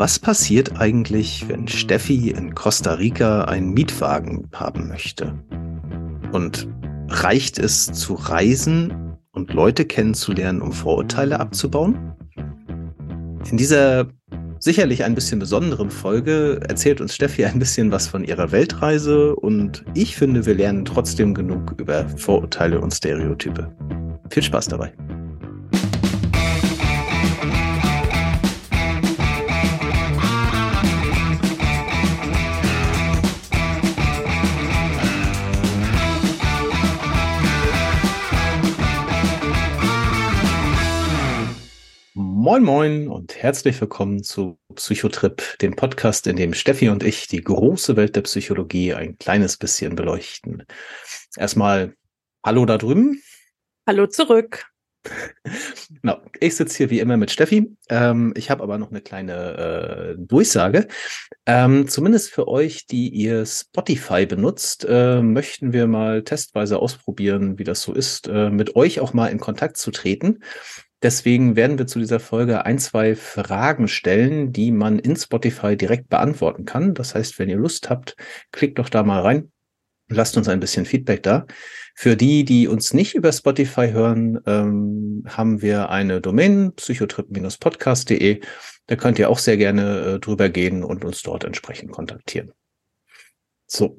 Was passiert eigentlich, wenn Steffi in Costa Rica einen Mietwagen haben möchte? Und reicht es zu reisen und Leute kennenzulernen, um Vorurteile abzubauen? In dieser sicherlich ein bisschen besonderen Folge erzählt uns Steffi ein bisschen was von ihrer Weltreise und ich finde, wir lernen trotzdem genug über Vorurteile und Stereotype. Viel Spaß dabei. Moin Moin und herzlich willkommen zu Psychotrip, dem Podcast, in dem Steffi und ich die große Welt der Psychologie ein kleines bisschen beleuchten. Erstmal Hallo da drüben. Hallo zurück. Genau, ich sitze hier wie immer mit Steffi. Ähm, ich habe aber noch eine kleine äh, Durchsage. Ähm, zumindest für euch, die ihr Spotify benutzt, äh, möchten wir mal testweise ausprobieren, wie das so ist, äh, mit euch auch mal in Kontakt zu treten. Deswegen werden wir zu dieser Folge ein, zwei Fragen stellen, die man in Spotify direkt beantworten kann. Das heißt, wenn ihr Lust habt, klickt doch da mal rein. Lasst uns ein bisschen Feedback da. Für die, die uns nicht über Spotify hören, ähm, haben wir eine Domain, psychotrip-podcast.de. Da könnt ihr auch sehr gerne äh, drüber gehen und uns dort entsprechend kontaktieren. So,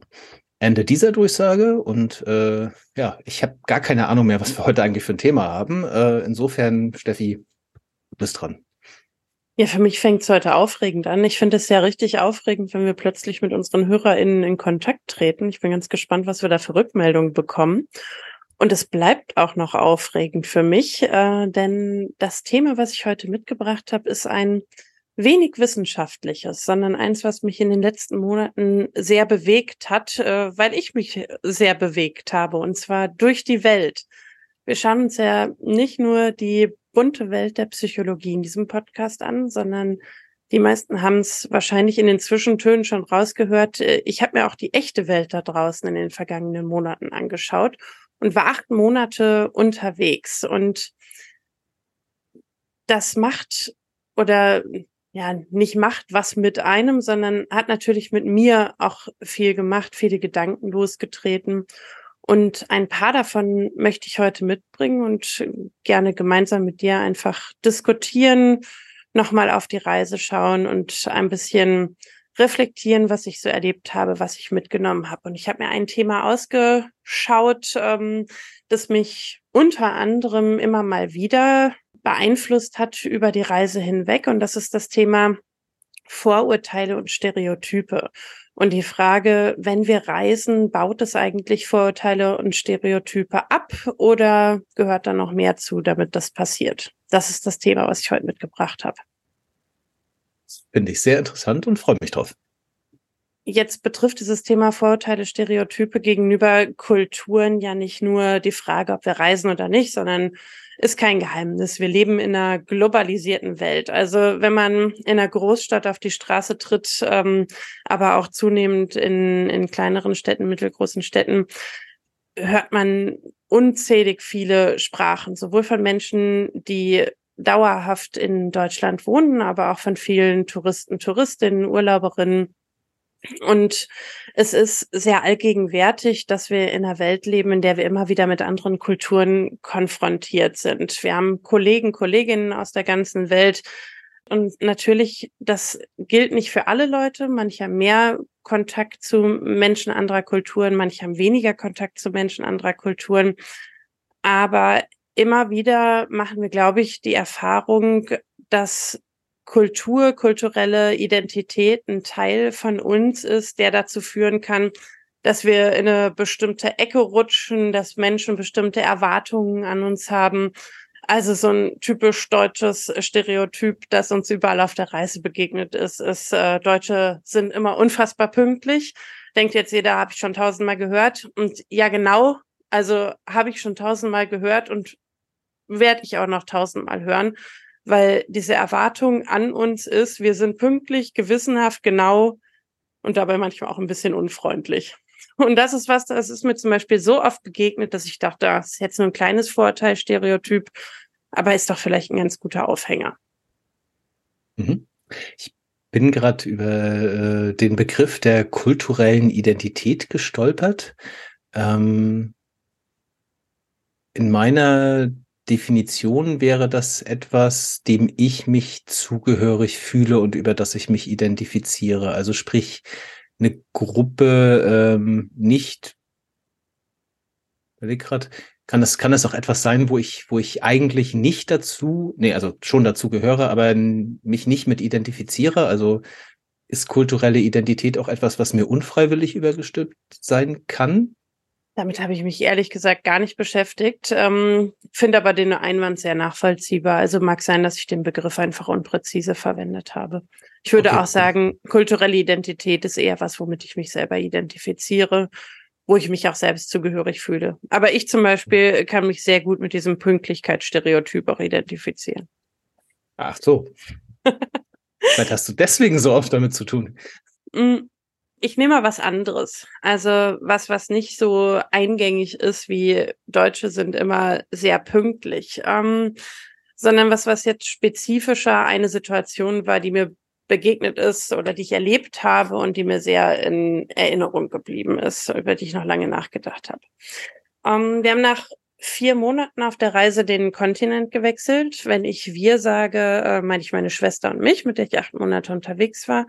Ende dieser Durchsage und äh, ja, ich habe gar keine Ahnung mehr, was wir heute eigentlich für ein Thema haben. Äh, insofern, Steffi, du bist dran. Ja, für mich fängt es heute aufregend an. Ich finde es ja richtig aufregend, wenn wir plötzlich mit unseren HörerInnen in Kontakt treten. Ich bin ganz gespannt, was wir da für Rückmeldungen bekommen. Und es bleibt auch noch aufregend für mich, äh, denn das Thema, was ich heute mitgebracht habe, ist ein wenig Wissenschaftliches, sondern eins, was mich in den letzten Monaten sehr bewegt hat, äh, weil ich mich sehr bewegt habe, und zwar durch die Welt. Wir schauen uns ja nicht nur die bunte Welt der Psychologie in diesem Podcast an, sondern die meisten haben es wahrscheinlich in den Zwischentönen schon rausgehört. Äh, ich habe mir auch die echte Welt da draußen in den vergangenen Monaten angeschaut und war acht Monate unterwegs. Und das macht oder ja, nicht macht was mit einem, sondern hat natürlich mit mir auch viel gemacht, viele Gedanken losgetreten. Und ein paar davon möchte ich heute mitbringen und gerne gemeinsam mit dir einfach diskutieren, nochmal auf die Reise schauen und ein bisschen reflektieren, was ich so erlebt habe, was ich mitgenommen habe. Und ich habe mir ein Thema ausgeschaut, ähm, das mich unter anderem immer mal wieder beeinflusst hat über die Reise hinweg. Und das ist das Thema Vorurteile und Stereotype. Und die Frage, wenn wir reisen, baut es eigentlich Vorurteile und Stereotype ab oder gehört da noch mehr zu, damit das passiert? Das ist das Thema, was ich heute mitgebracht habe. Finde ich sehr interessant und freue mich drauf. Jetzt betrifft dieses Thema Vorurteile, Stereotype gegenüber Kulturen ja nicht nur die Frage, ob wir reisen oder nicht, sondern ist kein Geheimnis. Wir leben in einer globalisierten Welt. Also wenn man in einer Großstadt auf die Straße tritt, ähm, aber auch zunehmend in, in kleineren Städten, mittelgroßen Städten, hört man unzählig viele Sprachen, sowohl von Menschen, die dauerhaft in Deutschland wohnen, aber auch von vielen Touristen, Touristinnen, Urlauberinnen und es ist sehr allgegenwärtig, dass wir in einer Welt leben, in der wir immer wieder mit anderen Kulturen konfrontiert sind. Wir haben Kollegen, Kolleginnen aus der ganzen Welt. Und natürlich, das gilt nicht für alle Leute. Manche haben mehr Kontakt zu Menschen anderer Kulturen, manche haben weniger Kontakt zu Menschen anderer Kulturen. Aber immer wieder machen wir, glaube ich, die Erfahrung, dass Kultur, kulturelle Identität ein Teil von uns ist, der dazu führen kann, dass wir in eine bestimmte Ecke rutschen, dass Menschen bestimmte Erwartungen an uns haben. Also so ein typisch deutsches Stereotyp, das uns überall auf der Reise begegnet ist, ist, äh, Deutsche sind immer unfassbar pünktlich. Denkt jetzt jeder, habe ich schon tausendmal gehört. Und ja, genau, also habe ich schon tausendmal gehört und werde ich auch noch tausendmal hören weil diese Erwartung an uns ist, wir sind pünktlich, gewissenhaft, genau und dabei manchmal auch ein bisschen unfreundlich. Und das ist was, das ist mir zum Beispiel so oft begegnet, dass ich dachte, das ist jetzt nur ein kleines Vorteil, Stereotyp, aber ist doch vielleicht ein ganz guter Aufhänger. Mhm. Ich bin gerade über äh, den Begriff der kulturellen Identität gestolpert. Ähm, in meiner Definition wäre das etwas, dem ich mich zugehörig fühle und über das ich mich identifiziere. Also sprich, eine Gruppe ähm, nicht, überleg grad, kann das, kann das auch etwas sein, wo ich, wo ich eigentlich nicht dazu, nee, also schon dazu gehöre, aber mich nicht mit identifiziere. Also ist kulturelle Identität auch etwas, was mir unfreiwillig übergestülpt sein kann? Damit habe ich mich ehrlich gesagt gar nicht beschäftigt, ähm, finde aber den Einwand sehr nachvollziehbar. Also mag sein, dass ich den Begriff einfach unpräzise verwendet habe. Ich würde okay. auch sagen, kulturelle Identität ist eher was, womit ich mich selber identifiziere wo ich mich auch selbst zugehörig fühle. Aber ich zum Beispiel kann mich sehr gut mit diesem Pünktlichkeitsstereotyp auch identifizieren. Ach so. Vielleicht hast du deswegen so oft damit zu tun. Ich nehme mal was anderes. Also was, was nicht so eingängig ist, wie Deutsche sind immer sehr pünktlich, ähm, sondern was, was jetzt spezifischer eine Situation war, die mir begegnet ist oder die ich erlebt habe und die mir sehr in Erinnerung geblieben ist, über die ich noch lange nachgedacht habe. Ähm, wir haben nach vier Monaten auf der Reise den Kontinent gewechselt. Wenn ich wir sage, äh, meine ich meine Schwester und mich, mit der ich acht Monate unterwegs war.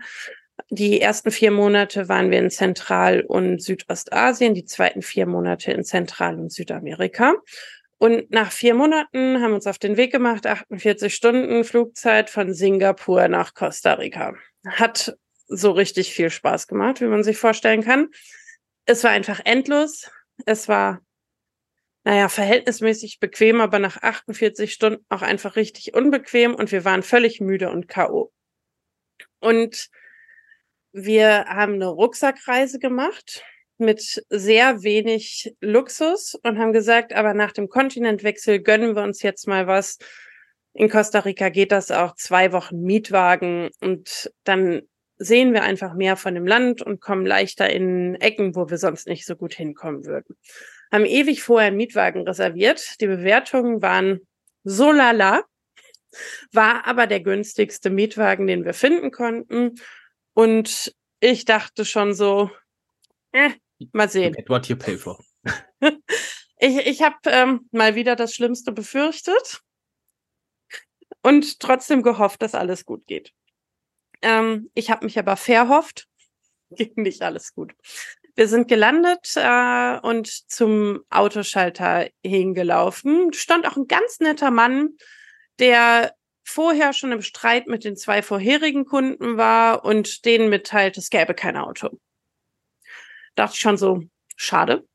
Die ersten vier Monate waren wir in Zentral- und Südostasien, die zweiten vier Monate in Zentral- und Südamerika. Und nach vier Monaten haben wir uns auf den Weg gemacht, 48 Stunden Flugzeit von Singapur nach Costa Rica. Hat so richtig viel Spaß gemacht, wie man sich vorstellen kann. Es war einfach endlos. Es war, naja, verhältnismäßig bequem, aber nach 48 Stunden auch einfach richtig unbequem und wir waren völlig müde und K.O. Und wir haben eine Rucksackreise gemacht mit sehr wenig Luxus und haben gesagt, aber nach dem Kontinentwechsel gönnen wir uns jetzt mal was. In Costa Rica geht das auch zwei Wochen Mietwagen und dann sehen wir einfach mehr von dem Land und kommen leichter in Ecken, wo wir sonst nicht so gut hinkommen würden. Haben ewig vorher einen Mietwagen reserviert. Die Bewertungen waren so lala, war aber der günstigste Mietwagen, den wir finden konnten. Und ich dachte schon so, eh, Mal sehen. Get what you pay for. ich ich habe ähm, mal wieder das Schlimmste befürchtet und trotzdem gehofft, dass alles gut geht. Ähm, ich habe mich aber verhofft, ging nicht alles gut. Wir sind gelandet äh, und zum Autoschalter hingelaufen. Stand auch ein ganz netter Mann, der vorher schon im Streit mit den zwei vorherigen Kunden war und denen mitteilt, es gäbe kein Auto dachte ich schon so, schade.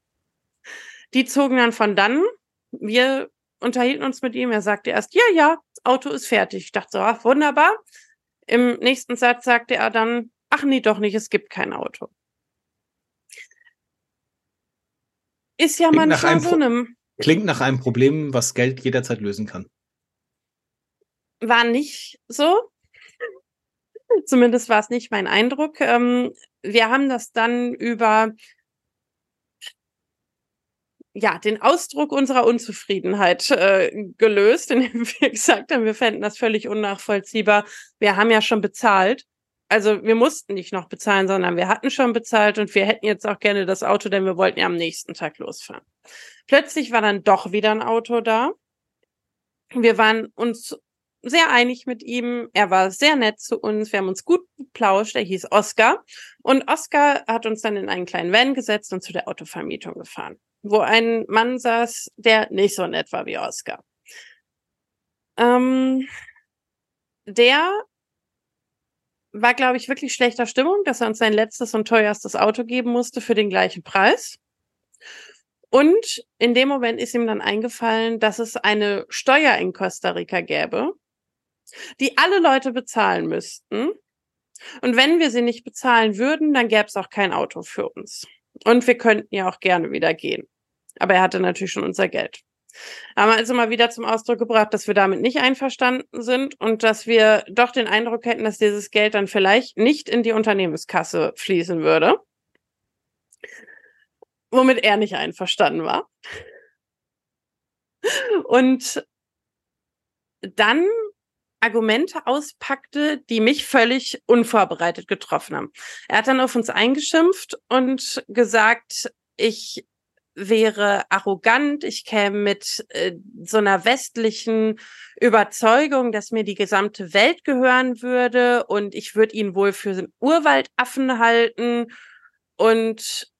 Die zogen dann von dann. Wir unterhielten uns mit ihm. Er sagte erst, ja, ja, Auto ist fertig. Ich dachte so, ach, wunderbar. Im nächsten Satz sagte er dann, ach nee, doch nicht, es gibt kein Auto. Ist ja klingt manchmal so einem. Klingt nach einem Problem, was Geld jederzeit lösen kann. War nicht so. Zumindest war es nicht mein Eindruck. Ähm, wir haben das dann über ja, den Ausdruck unserer Unzufriedenheit äh, gelöst, indem wir gesagt haben, wir fänden das völlig unnachvollziehbar. Wir haben ja schon bezahlt. Also wir mussten nicht noch bezahlen, sondern wir hatten schon bezahlt und wir hätten jetzt auch gerne das Auto, denn wir wollten ja am nächsten Tag losfahren. Plötzlich war dann doch wieder ein Auto da. Wir waren uns sehr einig mit ihm. Er war sehr nett zu uns. Wir haben uns gut geplauscht. Er hieß Oscar. Und Oscar hat uns dann in einen kleinen Van gesetzt und zu der Autovermietung gefahren, wo ein Mann saß, der nicht so nett war wie Oscar. Ähm, der war, glaube ich, wirklich schlechter Stimmung, dass er uns sein letztes und teuerstes Auto geben musste für den gleichen Preis. Und in dem Moment ist ihm dann eingefallen, dass es eine Steuer in Costa Rica gäbe, die alle Leute bezahlen müssten. Und wenn wir sie nicht bezahlen würden, dann gäbe es auch kein Auto für uns. Und wir könnten ja auch gerne wieder gehen. Aber er hatte natürlich schon unser Geld. Haben also mal wieder zum Ausdruck gebracht, dass wir damit nicht einverstanden sind und dass wir doch den Eindruck hätten, dass dieses Geld dann vielleicht nicht in die Unternehmenskasse fließen würde. Womit er nicht einverstanden war. Und dann Argumente auspackte, die mich völlig unvorbereitet getroffen haben. Er hat dann auf uns eingeschimpft und gesagt, ich wäre arrogant, ich käme mit äh, so einer westlichen Überzeugung, dass mir die gesamte Welt gehören würde und ich würde ihn wohl für einen Urwaldaffen halten und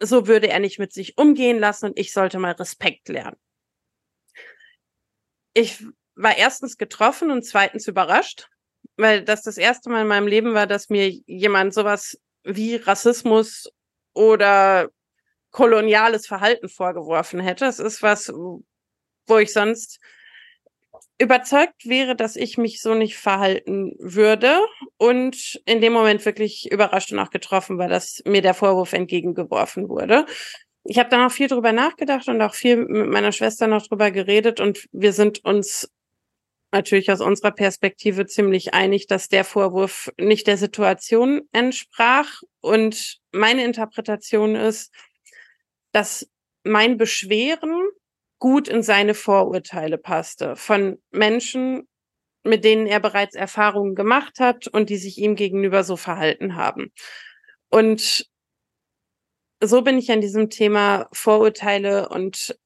so würde er nicht mit sich umgehen lassen und ich sollte mal Respekt lernen. Ich war erstens getroffen und zweitens überrascht, weil das das erste Mal in meinem Leben war, dass mir jemand sowas wie Rassismus oder koloniales Verhalten vorgeworfen hätte. Es ist was, wo ich sonst überzeugt wäre, dass ich mich so nicht verhalten würde und in dem Moment wirklich überrascht und auch getroffen war, dass mir der Vorwurf entgegengeworfen wurde. Ich habe dann auch viel drüber nachgedacht und auch viel mit meiner Schwester noch drüber geredet und wir sind uns natürlich aus unserer Perspektive ziemlich einig, dass der Vorwurf nicht der Situation entsprach und meine Interpretation ist, dass mein Beschweren gut in seine Vorurteile passte von Menschen, mit denen er bereits Erfahrungen gemacht hat und die sich ihm gegenüber so verhalten haben. Und so bin ich an diesem Thema Vorurteile und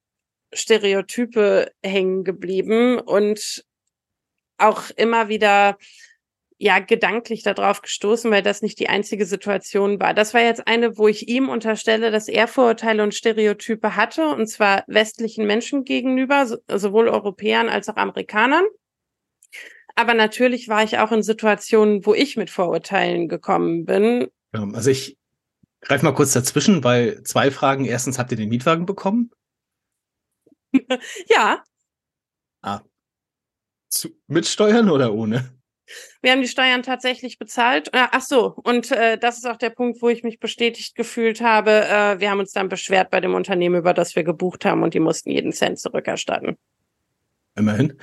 Stereotype hängen geblieben und auch immer wieder ja gedanklich darauf gestoßen, weil das nicht die einzige Situation war. Das war jetzt eine, wo ich ihm unterstelle, dass er Vorurteile und Stereotype hatte, und zwar westlichen Menschen gegenüber, sowohl Europäern als auch Amerikanern. Aber natürlich war ich auch in Situationen, wo ich mit Vorurteilen gekommen bin. Also ich greife mal kurz dazwischen, weil zwei Fragen. Erstens, habt ihr den Mietwagen bekommen? ja. Ah. Zu, mit Steuern oder ohne? Wir haben die Steuern tatsächlich bezahlt. Äh, ach so, und äh, das ist auch der Punkt, wo ich mich bestätigt gefühlt habe. Äh, wir haben uns dann beschwert bei dem Unternehmen, über das wir gebucht haben, und die mussten jeden Cent zurückerstatten. Immerhin.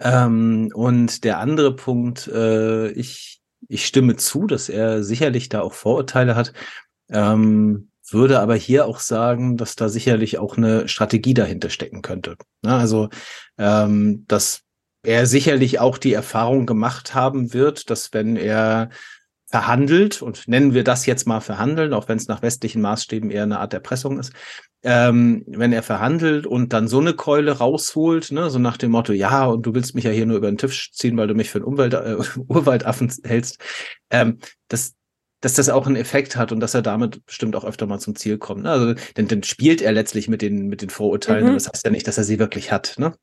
Ähm, und der andere Punkt, äh, ich, ich stimme zu, dass er sicherlich da auch Vorurteile hat. Ähm, würde aber hier auch sagen, dass da sicherlich auch eine Strategie dahinter stecken könnte. Na, also ähm, dass er sicherlich auch die Erfahrung gemacht haben wird, dass wenn er verhandelt, und nennen wir das jetzt mal verhandeln, auch wenn es nach westlichen Maßstäben eher eine Art Erpressung ist, ähm, wenn er verhandelt und dann so eine Keule rausholt, ne, so nach dem Motto, ja, und du willst mich ja hier nur über den Tisch ziehen, weil du mich für einen Umwelt, äh, Urwaldaffen hältst, ähm, das, dass das auch einen Effekt hat und dass er damit bestimmt auch öfter mal zum Ziel kommt. Ne? Also, denn dann spielt er letztlich mit den, mit den Vorurteilen, mhm. das heißt ja nicht, dass er sie wirklich hat, ne?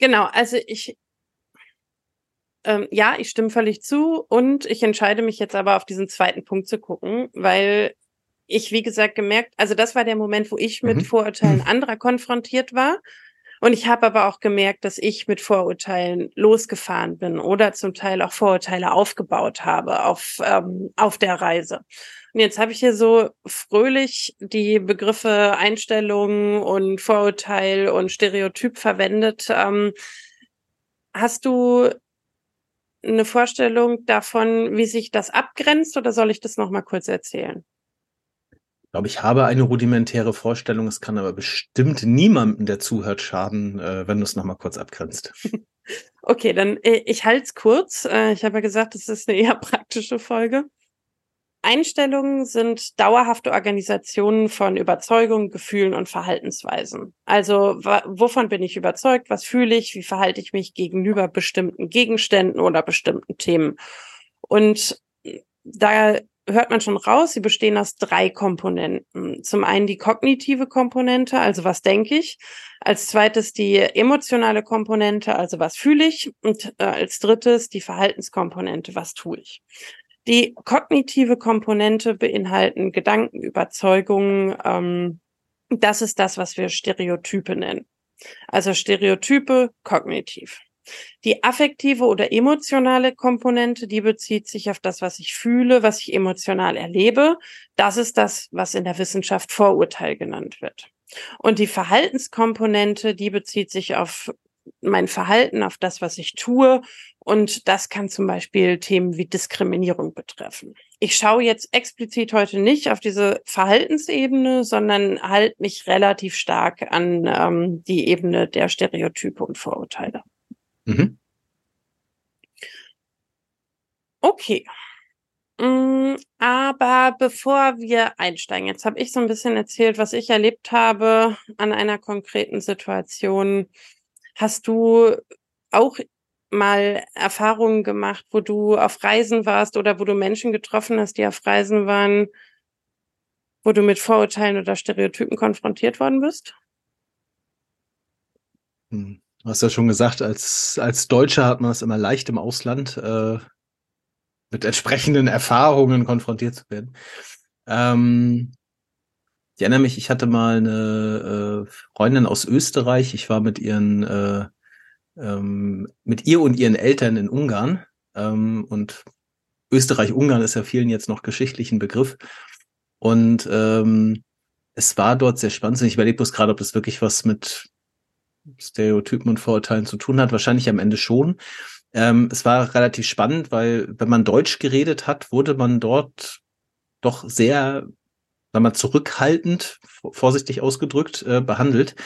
Genau, also ich, ähm, ja, ich stimme völlig zu und ich entscheide mich jetzt aber auf diesen zweiten Punkt zu gucken, weil ich, wie gesagt, gemerkt, also das war der Moment, wo ich mit mhm. Vorurteilen anderer konfrontiert war. Und ich habe aber auch gemerkt, dass ich mit Vorurteilen losgefahren bin oder zum Teil auch Vorurteile aufgebaut habe auf, ähm, auf der Reise. Und jetzt habe ich hier so fröhlich die Begriffe Einstellung und Vorurteil und Stereotyp verwendet. Ähm, hast du eine Vorstellung davon, wie sich das abgrenzt oder soll ich das nochmal kurz erzählen? Ich glaube, ich habe eine rudimentäre Vorstellung. Es kann aber bestimmt niemandem, der zuhört, schaden, äh, wenn du es nochmal kurz abgrenzt. okay, dann äh, ich halte es kurz. Äh, ich habe ja gesagt, es ist eine eher praktische Folge. Einstellungen sind dauerhafte Organisationen von Überzeugungen, Gefühlen und Verhaltensweisen. Also wovon bin ich überzeugt, was fühle ich, wie verhalte ich mich gegenüber bestimmten Gegenständen oder bestimmten Themen. Und da hört man schon raus, sie bestehen aus drei Komponenten. Zum einen die kognitive Komponente, also was denke ich. Als zweites die emotionale Komponente, also was fühle ich. Und äh, als drittes die Verhaltenskomponente, was tue ich. Die kognitive Komponente beinhalten Gedanken, Überzeugungen. Ähm, das ist das, was wir Stereotype nennen. Also Stereotype kognitiv. Die affektive oder emotionale Komponente, die bezieht sich auf das, was ich fühle, was ich emotional erlebe. Das ist das, was in der Wissenschaft Vorurteil genannt wird. Und die Verhaltenskomponente, die bezieht sich auf mein Verhalten, auf das, was ich tue. Und das kann zum Beispiel Themen wie Diskriminierung betreffen. Ich schaue jetzt explizit heute nicht auf diese Verhaltensebene, sondern halte mich relativ stark an ähm, die Ebene der Stereotype und Vorurteile. Mhm. Okay. Mm, aber bevor wir einsteigen, jetzt habe ich so ein bisschen erzählt, was ich erlebt habe an einer konkreten Situation. Hast du auch mal Erfahrungen gemacht, wo du auf Reisen warst oder wo du Menschen getroffen hast, die auf Reisen waren, wo du mit Vorurteilen oder Stereotypen konfrontiert worden bist? Hm. Du hast ja schon gesagt, als, als Deutscher hat man es immer leicht im Ausland äh, mit entsprechenden Erfahrungen konfrontiert zu werden. Ähm, ich erinnere mich, ich hatte mal eine äh, Freundin aus Österreich. Ich war mit ihren, äh, ähm, mit ihr und ihren Eltern in Ungarn. Ähm, und Österreich-Ungarn ist ja vielen jetzt noch geschichtlichen Begriff. Und ähm, es war dort sehr spannend. Ich überlege bloß gerade, ob das wirklich was mit Stereotypen und Vorurteilen zu tun hat. Wahrscheinlich am Ende schon. Ähm, es war relativ spannend, weil wenn man Deutsch geredet hat, wurde man dort doch sehr, sagen wir zurückhaltend, vorsichtig ausgedrückt, äh, behandelt.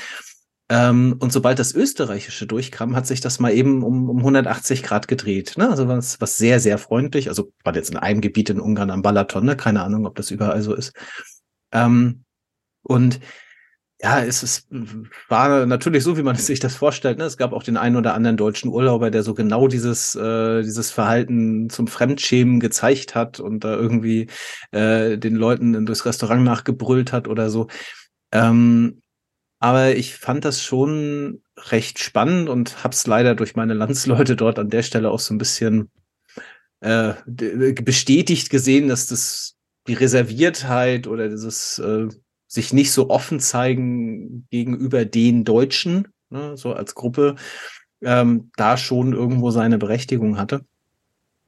Ähm, und sobald das Österreichische durchkam, hat sich das mal eben um, um 180 Grad gedreht. Ne? Also was, was sehr, sehr freundlich. Also war jetzt in einem Gebiet in Ungarn am Balaton, ne? keine Ahnung, ob das überall so ist. Ähm, und ja, es ist, war natürlich so, wie man sich das vorstellt. Ne? Es gab auch den einen oder anderen deutschen Urlauber, der so genau dieses, äh, dieses Verhalten zum Fremdschämen gezeigt hat und da irgendwie äh, den Leuten durchs Restaurant nachgebrüllt hat oder so. Ähm, aber ich fand das schon recht spannend und hab's leider durch meine Landsleute dort an der Stelle auch so ein bisschen äh, bestätigt gesehen, dass das die Reserviertheit oder dieses äh, sich nicht so offen zeigen gegenüber den Deutschen, ne, so als Gruppe, ähm, da schon irgendwo seine Berechtigung hatte.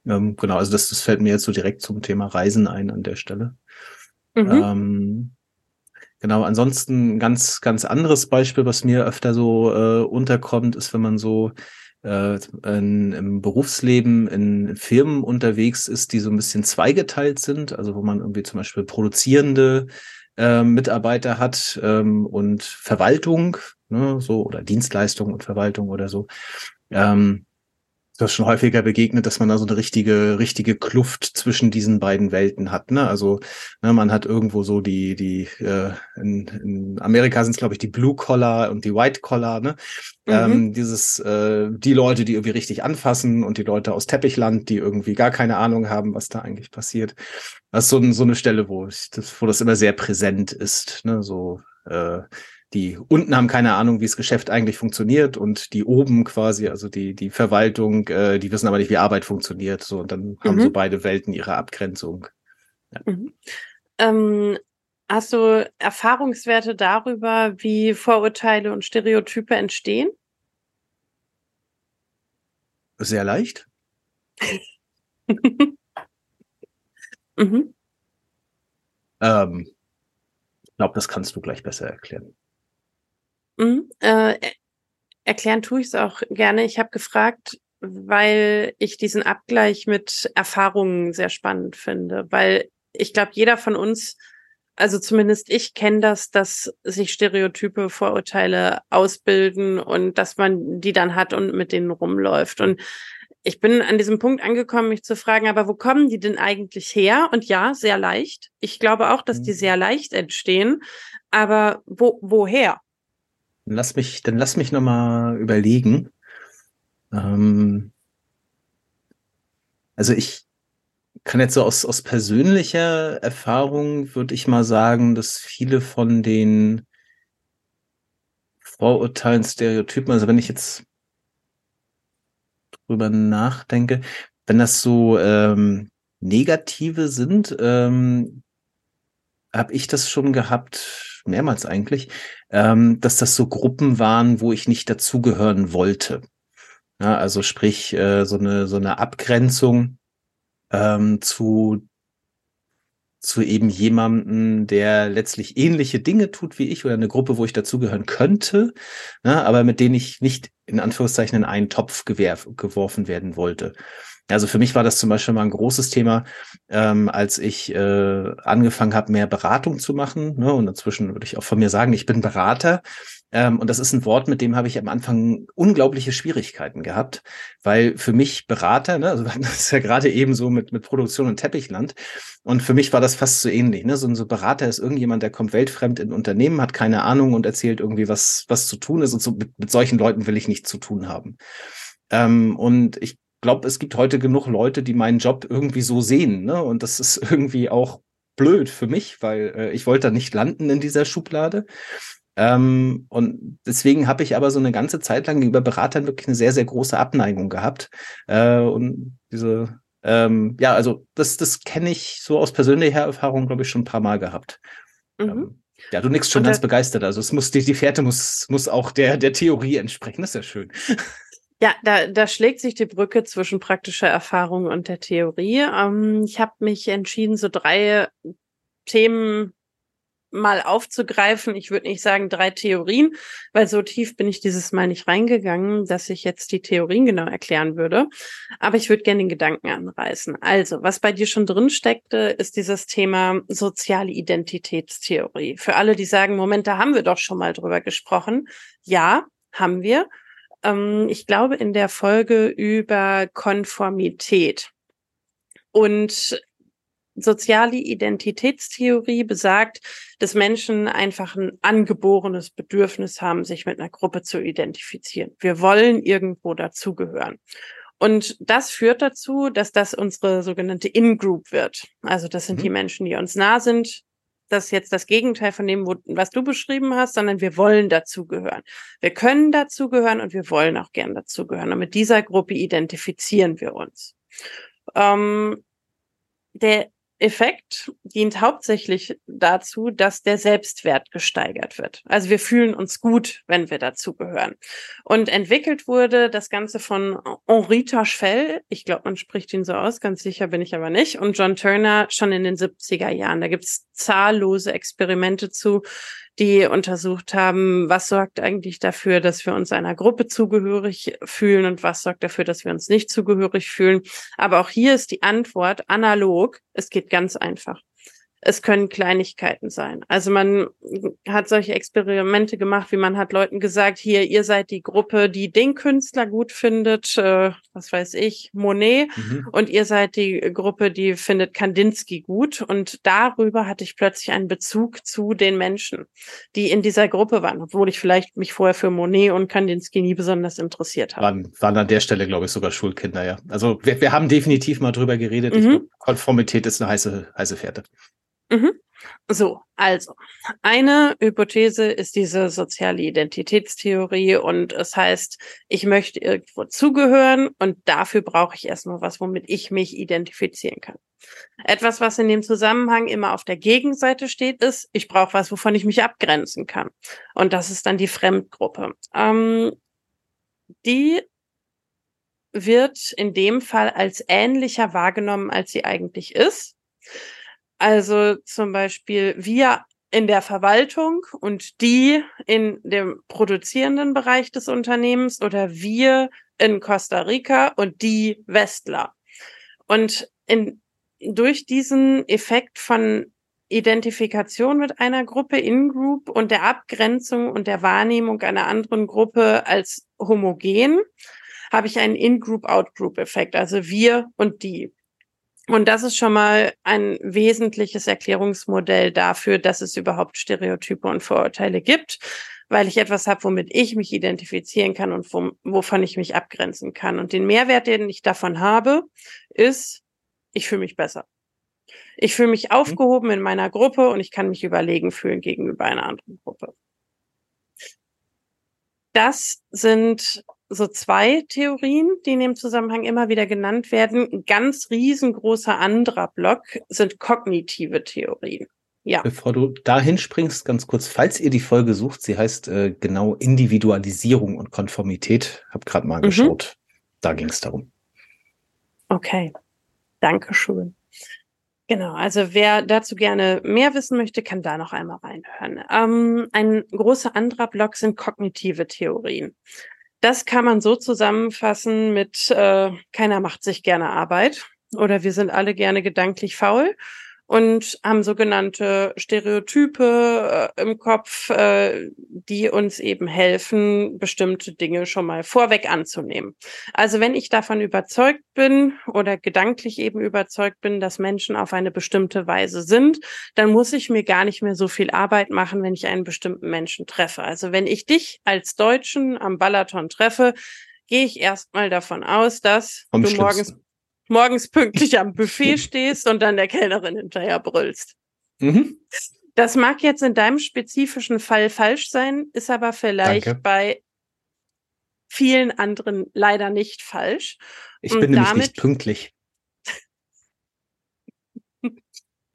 Ähm, genau, also das, das fällt mir jetzt so direkt zum Thema Reisen ein an der Stelle. Mhm. Ähm, genau, ansonsten ganz, ganz anderes Beispiel, was mir öfter so äh, unterkommt, ist, wenn man so äh, in, im Berufsleben in Firmen unterwegs ist, die so ein bisschen zweigeteilt sind, also wo man irgendwie zum Beispiel produzierende äh, Mitarbeiter hat ähm, und Verwaltung, ne, so oder Dienstleistung und Verwaltung oder so. Ähm, das ist schon häufiger begegnet, dass man da so eine richtige, richtige Kluft zwischen diesen beiden Welten hat. Ne? Also ne, man hat irgendwo so die, die äh, in, in Amerika sind es, glaube ich, die Blue Collar und die White Collar, ne? Mhm. Ähm, dieses, äh, die Leute, die irgendwie richtig anfassen und die Leute aus Teppichland, die irgendwie gar keine Ahnung haben, was da eigentlich passiert. Das ist so, so eine Stelle, wo, ich, das, wo das immer sehr präsent ist, ne? So äh, die unten haben keine Ahnung, wie das Geschäft eigentlich funktioniert und die oben quasi, also die, die Verwaltung, äh, die wissen aber nicht, wie Arbeit funktioniert. So, und dann mhm. haben so beide Welten ihre Abgrenzung. Ja. Mhm. Ähm, hast du Erfahrungswerte darüber, wie Vorurteile und Stereotype entstehen? Sehr leicht. mhm. ähm, ich glaube, das kannst du gleich besser erklären. Mhm, äh, erklären tue ich es auch gerne. Ich habe gefragt, weil ich diesen Abgleich mit Erfahrungen sehr spannend finde, weil ich glaube, jeder von uns, also zumindest ich kenne das, dass sich Stereotype, Vorurteile ausbilden und dass man die dann hat und mit denen rumläuft. Und ich bin an diesem Punkt angekommen, mich zu fragen, aber wo kommen die denn eigentlich her? Und ja, sehr leicht. Ich glaube auch, dass die mhm. sehr leicht entstehen. Aber wo, woher? Lass mich, dann lass mich nochmal überlegen. Ähm, also ich kann jetzt so aus, aus persönlicher Erfahrung, würde ich mal sagen, dass viele von den Vorurteilen, Stereotypen, also wenn ich jetzt drüber nachdenke, wenn das so ähm, negative sind, ähm, habe ich das schon gehabt, mehrmals eigentlich, ähm, dass das so Gruppen waren, wo ich nicht dazugehören wollte. Ja, also sprich, äh, so eine, so eine Abgrenzung ähm, zu, zu eben jemanden, der letztlich ähnliche Dinge tut wie ich oder eine Gruppe, wo ich dazugehören könnte, ja, aber mit denen ich nicht in Anführungszeichen in einen Topf geworfen werden wollte. Also für mich war das zum Beispiel mal ein großes Thema, ähm, als ich äh, angefangen habe, mehr Beratung zu machen. Ne? Und inzwischen würde ich auch von mir sagen, ich bin Berater. Ähm, und das ist ein Wort, mit dem habe ich am Anfang unglaubliche Schwierigkeiten gehabt, weil für mich Berater, ne, also das ist ja gerade eben so mit, mit Produktion und Teppichland. Und für mich war das fast so ähnlich. Ne? So ein so Berater ist irgendjemand, der kommt weltfremd in Unternehmen, hat keine Ahnung und erzählt irgendwie, was, was zu tun ist. Und so mit, mit solchen Leuten will ich nichts zu tun haben. Ähm, und ich glaube, es gibt heute genug Leute, die meinen Job irgendwie so sehen. Ne? Und das ist irgendwie auch blöd für mich, weil äh, ich wollte da nicht landen in dieser Schublade. Ähm, und deswegen habe ich aber so eine ganze Zeit lang gegenüber Beratern wirklich eine sehr, sehr große Abneigung gehabt. Äh, und diese, ähm, ja, also das, das kenne ich so aus persönlicher Erfahrung, glaube ich, schon ein paar Mal gehabt. Mhm. Ähm, ja, du nix schon ganz begeistert. Also es muss, die, die Fährte muss, muss auch der, der Theorie entsprechen. Das ist ja schön. Ja, da, da schlägt sich die Brücke zwischen praktischer Erfahrung und der Theorie. Ähm, ich habe mich entschieden, so drei Themen mal aufzugreifen. Ich würde nicht sagen drei Theorien, weil so tief bin ich dieses Mal nicht reingegangen, dass ich jetzt die Theorien genau erklären würde. Aber ich würde gerne den Gedanken anreißen. Also, was bei dir schon drin steckte, ist dieses Thema soziale Identitätstheorie. Für alle, die sagen, Moment, da haben wir doch schon mal drüber gesprochen. Ja, haben wir. Ähm, ich glaube, in der Folge über Konformität. Und soziale Identitätstheorie besagt, dass Menschen einfach ein angeborenes Bedürfnis haben, sich mit einer Gruppe zu identifizieren. Wir wollen irgendwo dazugehören. Und das führt dazu, dass das unsere sogenannte In-Group wird. Also das sind mhm. die Menschen, die uns nah sind. Das ist jetzt das Gegenteil von dem, was du beschrieben hast, sondern wir wollen dazugehören. Wir können dazugehören und wir wollen auch gern dazugehören. Und mit dieser Gruppe identifizieren wir uns. Ähm, der Effekt dient hauptsächlich dazu, dass der Selbstwert gesteigert wird. Also wir fühlen uns gut, wenn wir dazugehören. Und entwickelt wurde das Ganze von Henri Taschfell, ich glaube, man spricht ihn so aus, ganz sicher bin ich aber nicht, und John Turner schon in den 70er Jahren. Da gibt es zahllose Experimente zu, die untersucht haben, was sorgt eigentlich dafür, dass wir uns einer Gruppe zugehörig fühlen und was sorgt dafür, dass wir uns nicht zugehörig fühlen. Aber auch hier ist die Antwort analog. Es geht ganz einfach. Es können Kleinigkeiten sein. Also man hat solche Experimente gemacht, wie man hat Leuten gesagt, hier, ihr seid die Gruppe, die den Künstler gut findet, äh, was weiß ich, Monet, mhm. und ihr seid die Gruppe, die findet Kandinsky gut. Und darüber hatte ich plötzlich einen Bezug zu den Menschen, die in dieser Gruppe waren, obwohl ich vielleicht mich vorher für Monet und Kandinsky nie besonders interessiert habe. Waren, waren an der Stelle, glaube ich, sogar Schulkinder, ja. Also wir, wir haben definitiv mal drüber geredet. Mhm. Ich glaube, Konformität ist eine heiße, heiße Fährte. Mhm. So, also eine Hypothese ist diese soziale Identitätstheorie und es heißt, ich möchte irgendwo zugehören und dafür brauche ich erstmal was, womit ich mich identifizieren kann. Etwas, was in dem Zusammenhang immer auf der Gegenseite steht, ist, ich brauche was, wovon ich mich abgrenzen kann. Und das ist dann die Fremdgruppe. Ähm, die wird in dem Fall als ähnlicher wahrgenommen, als sie eigentlich ist. Also zum Beispiel wir in der Verwaltung und die in dem produzierenden Bereich des Unternehmens oder wir in Costa Rica und die Westler. Und in, durch diesen Effekt von Identifikation mit einer Gruppe In-Group und der Abgrenzung und der Wahrnehmung einer anderen Gruppe als homogen habe ich einen In-Group-Out-Group-Effekt, also wir und die. Und das ist schon mal ein wesentliches Erklärungsmodell dafür, dass es überhaupt Stereotype und Vorurteile gibt, weil ich etwas habe, womit ich mich identifizieren kann und wovon ich mich abgrenzen kann. Und den Mehrwert, den ich davon habe, ist, ich fühle mich besser. Ich fühle mich mhm. aufgehoben in meiner Gruppe und ich kann mich überlegen fühlen gegenüber einer anderen Gruppe. Das sind so zwei Theorien, die in dem Zusammenhang immer wieder genannt werden. Ein ganz riesengroßer anderer Block sind kognitive Theorien. Ja. Bevor du dahin springst, ganz kurz, falls ihr die Folge sucht, sie heißt äh, genau Individualisierung und Konformität. Hab gerade mal mhm. geschaut. Da ging es darum. Okay. Dankeschön. Genau, also wer dazu gerne mehr wissen möchte, kann da noch einmal reinhören. Ähm, ein großer anderer Block sind kognitive Theorien. Das kann man so zusammenfassen mit äh, keiner macht sich gerne Arbeit oder wir sind alle gerne gedanklich faul und haben sogenannte Stereotype äh, im Kopf, äh, die uns eben helfen, bestimmte Dinge schon mal vorweg anzunehmen. Also wenn ich davon überzeugt bin oder gedanklich eben überzeugt bin, dass Menschen auf eine bestimmte Weise sind, dann muss ich mir gar nicht mehr so viel Arbeit machen, wenn ich einen bestimmten Menschen treffe. Also wenn ich dich als Deutschen am Balaton treffe, gehe ich erstmal davon aus, dass Am du schlimmsten. morgens morgens pünktlich am Buffet stehst und dann der Kellnerin hinterher brüllst. Mhm. Das mag jetzt in deinem spezifischen Fall falsch sein, ist aber vielleicht Danke. bei vielen anderen leider nicht falsch. Ich Und bin nämlich damit- nicht pünktlich.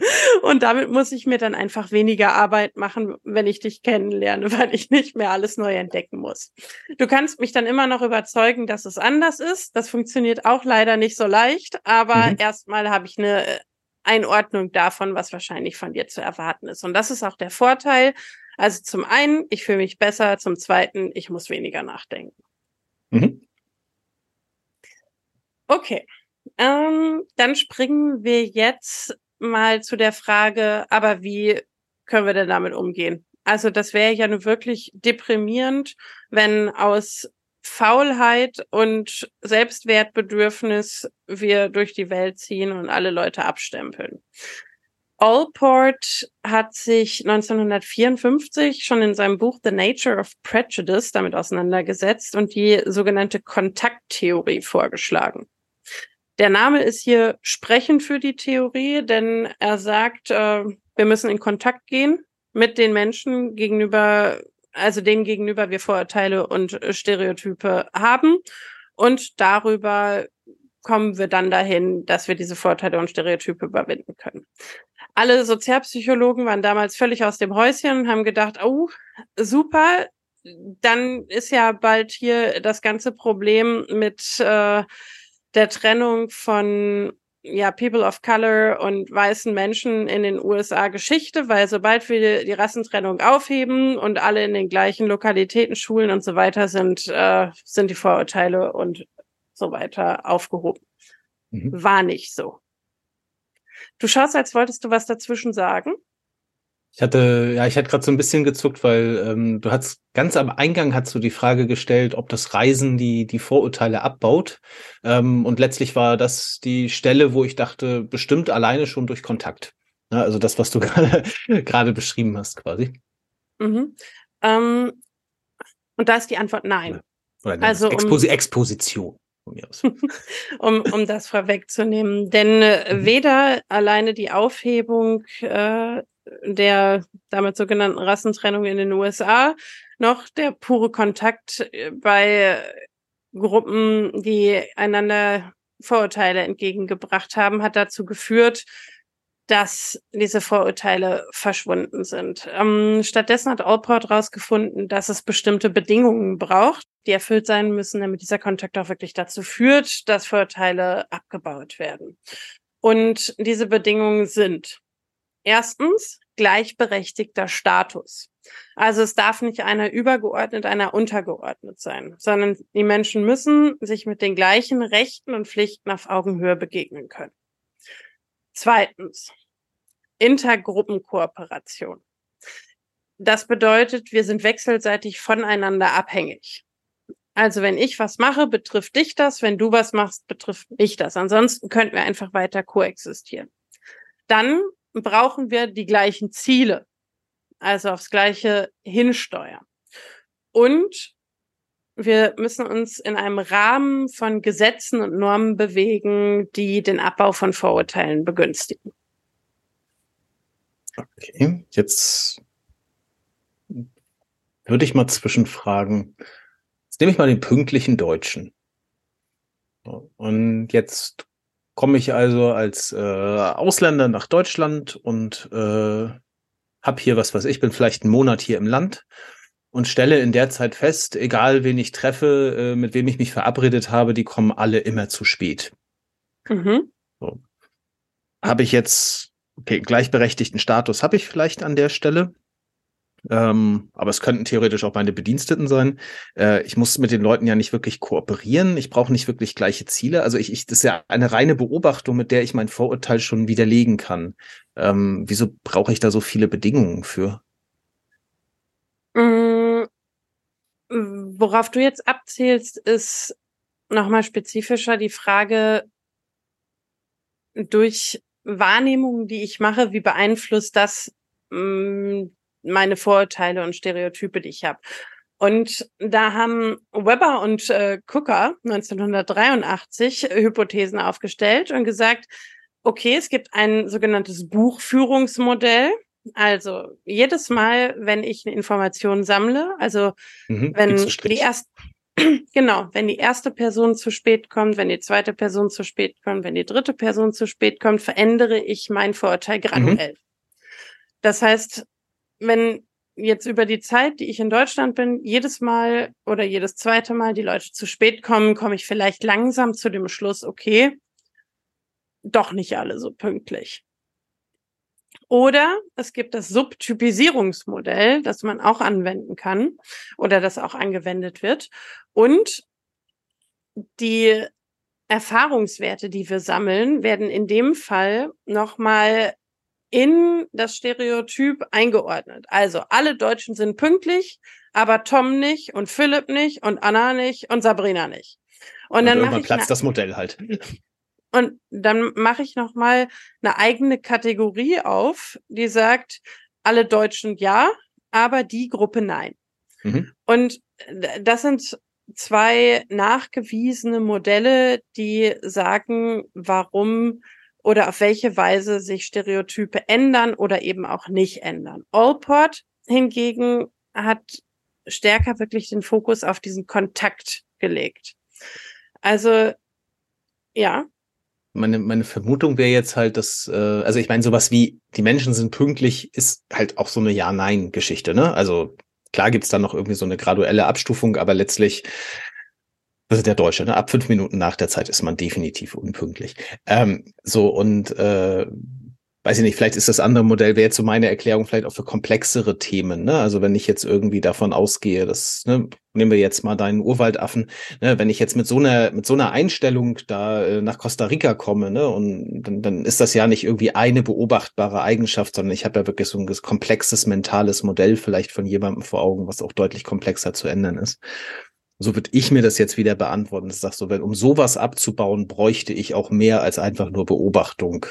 Und damit muss ich mir dann einfach weniger Arbeit machen, wenn ich dich kennenlerne, weil ich nicht mehr alles neu entdecken muss. Du kannst mich dann immer noch überzeugen, dass es anders ist. Das funktioniert auch leider nicht so leicht, aber Mhm. erstmal habe ich eine äh, Einordnung davon, was wahrscheinlich von dir zu erwarten ist. Und das ist auch der Vorteil. Also zum einen, ich fühle mich besser, zum zweiten, ich muss weniger nachdenken. Mhm. Okay, ähm, dann springen wir jetzt mal zu der Frage, aber wie können wir denn damit umgehen? Also das wäre ja nur wirklich deprimierend, wenn aus Faulheit und Selbstwertbedürfnis wir durch die Welt ziehen und alle Leute abstempeln. Allport hat sich 1954 schon in seinem Buch The Nature of Prejudice damit auseinandergesetzt und die sogenannte Kontakttheorie vorgeschlagen. Der Name ist hier sprechend für die Theorie, denn er sagt, äh, wir müssen in Kontakt gehen mit den Menschen gegenüber, also denen gegenüber wir Vorurteile und äh, Stereotype haben. Und darüber kommen wir dann dahin, dass wir diese Vorurteile und Stereotype überwinden können. Alle Sozialpsychologen waren damals völlig aus dem Häuschen und haben gedacht, oh, super, dann ist ja bald hier das ganze Problem mit äh, der Trennung von ja, People of Color und weißen Menschen in den USA Geschichte, weil sobald wir die Rassentrennung aufheben und alle in den gleichen Lokalitäten, Schulen und so weiter sind, äh, sind die Vorurteile und so weiter aufgehoben. Mhm. War nicht so. Du schaust, als wolltest du was dazwischen sagen. Ich hatte, ja, ich hatte gerade so ein bisschen gezuckt, weil ähm, du hast ganz am Eingang hast du die Frage gestellt, ob das Reisen die die Vorurteile abbaut. Ähm, und letztlich war das die Stelle, wo ich dachte, bestimmt alleine schon durch Kontakt. Ja, also das, was du gerade beschrieben hast, quasi. Mhm. Ähm, und da ist die Antwort nein. Oder nenn Also, Exposi Exposition von mir aus. um, um das vorwegzunehmen. Denn äh, Mhm. weder alleine die Aufhebung äh, der damit sogenannten Rassentrennung in den USA noch der pure Kontakt äh, bei Gruppen, die einander Vorurteile entgegengebracht haben, hat dazu geführt, dass diese Vorurteile verschwunden sind. Ähm, stattdessen hat Allport herausgefunden, dass es bestimmte Bedingungen braucht, die erfüllt sein müssen, damit dieser Kontakt auch wirklich dazu führt, dass Vorurteile abgebaut werden. Und diese Bedingungen sind erstens gleichberechtigter Status. Also es darf nicht einer übergeordnet, einer untergeordnet sein, sondern die Menschen müssen sich mit den gleichen Rechten und Pflichten auf Augenhöhe begegnen können. Zweitens, Intergruppenkooperation. Das bedeutet, wir sind wechselseitig voneinander abhängig. Also wenn ich was mache, betrifft dich das. Wenn du was machst, betrifft mich das. Ansonsten könnten wir einfach weiter koexistieren. Dann brauchen wir die gleichen Ziele, also aufs Gleiche hinsteuern. Und wir müssen uns in einem Rahmen von Gesetzen und Normen bewegen, die den Abbau von Vorurteilen begünstigen. Okay, jetzt würde ich mal zwischenfragen. Jetzt nehme ich mal den pünktlichen Deutschen. Und jetzt komme ich also als äh, Ausländer nach Deutschland und äh, habe hier was weiß ich, bin vielleicht einen Monat hier im Land und stelle in der Zeit fest, egal wen ich treffe, äh, mit wem ich mich verabredet habe, die kommen alle immer zu spät. Mhm. Habe ich jetzt, okay, gleichberechtigten Status habe ich vielleicht an der Stelle. Ähm, aber es könnten theoretisch auch meine Bediensteten sein. Äh, ich muss mit den Leuten ja nicht wirklich kooperieren. Ich brauche nicht wirklich gleiche Ziele. Also ich, ich, das ist ja eine reine Beobachtung, mit der ich mein Vorurteil schon widerlegen kann. Ähm, wieso brauche ich da so viele Bedingungen für? Mm, worauf du jetzt abzielst, ist nochmal spezifischer die Frage, durch Wahrnehmungen, die ich mache, wie beeinflusst das mm, meine Vorurteile und Stereotype, die ich habe. Und da haben Weber und äh, Cooker 1983 Hypothesen aufgestellt und gesagt, okay, es gibt ein sogenanntes Buchführungsmodell. Also jedes Mal, wenn ich eine Information sammle, also mhm, wenn die erste genau, wenn die erste Person zu spät kommt, wenn die zweite Person zu spät kommt, wenn die dritte Person zu spät kommt, verändere ich mein Vorurteil mhm. graduell. Mhm. Das heißt, wenn jetzt über die Zeit, die ich in Deutschland bin, jedes Mal oder jedes zweite Mal die Leute zu spät kommen, komme ich vielleicht langsam zu dem Schluss, okay, doch nicht alle so pünktlich. Oder es gibt das Subtypisierungsmodell, das man auch anwenden kann oder das auch angewendet wird. Und die Erfahrungswerte, die wir sammeln, werden in dem Fall nochmal in das Stereotyp eingeordnet. Also alle Deutschen sind pünktlich, aber Tom nicht und Philipp nicht und Anna nicht und Sabrina nicht. Und, und dann irgendwann platzt das Modell halt. Und dann mache ich noch mal eine eigene Kategorie auf, die sagt, alle Deutschen ja, aber die Gruppe nein. Mhm. Und das sind zwei nachgewiesene Modelle, die sagen, warum oder auf welche Weise sich Stereotype ändern oder eben auch nicht ändern. Allport hingegen hat stärker wirklich den Fokus auf diesen Kontakt gelegt. Also ja, meine, meine Vermutung wäre jetzt halt, dass, äh, also ich meine, sowas wie die Menschen sind pünktlich, ist halt auch so eine Ja-Nein-Geschichte, ne? Also klar gibt's da noch irgendwie so eine graduelle Abstufung, aber letztlich, das ist der Deutsche, ne? Ab fünf Minuten nach der Zeit ist man definitiv unpünktlich. Ähm, so, und äh, weiß ich nicht, vielleicht ist das andere Modell, wäre jetzt so meine Erklärung vielleicht auch für komplexere Themen. Ne? Also wenn ich jetzt irgendwie davon ausgehe, dass, ne, nehmen wir jetzt mal deinen Urwaldaffen, ne, wenn ich jetzt mit so einer, mit so einer Einstellung da äh, nach Costa Rica komme, ne, und dann, dann ist das ja nicht irgendwie eine beobachtbare Eigenschaft, sondern ich habe ja wirklich so ein komplexes mentales Modell vielleicht von jemandem vor Augen, was auch deutlich komplexer zu ändern ist. So würde ich mir das jetzt wieder beantworten. Ich sag so, wenn um sowas abzubauen, bräuchte ich auch mehr als einfach nur Beobachtung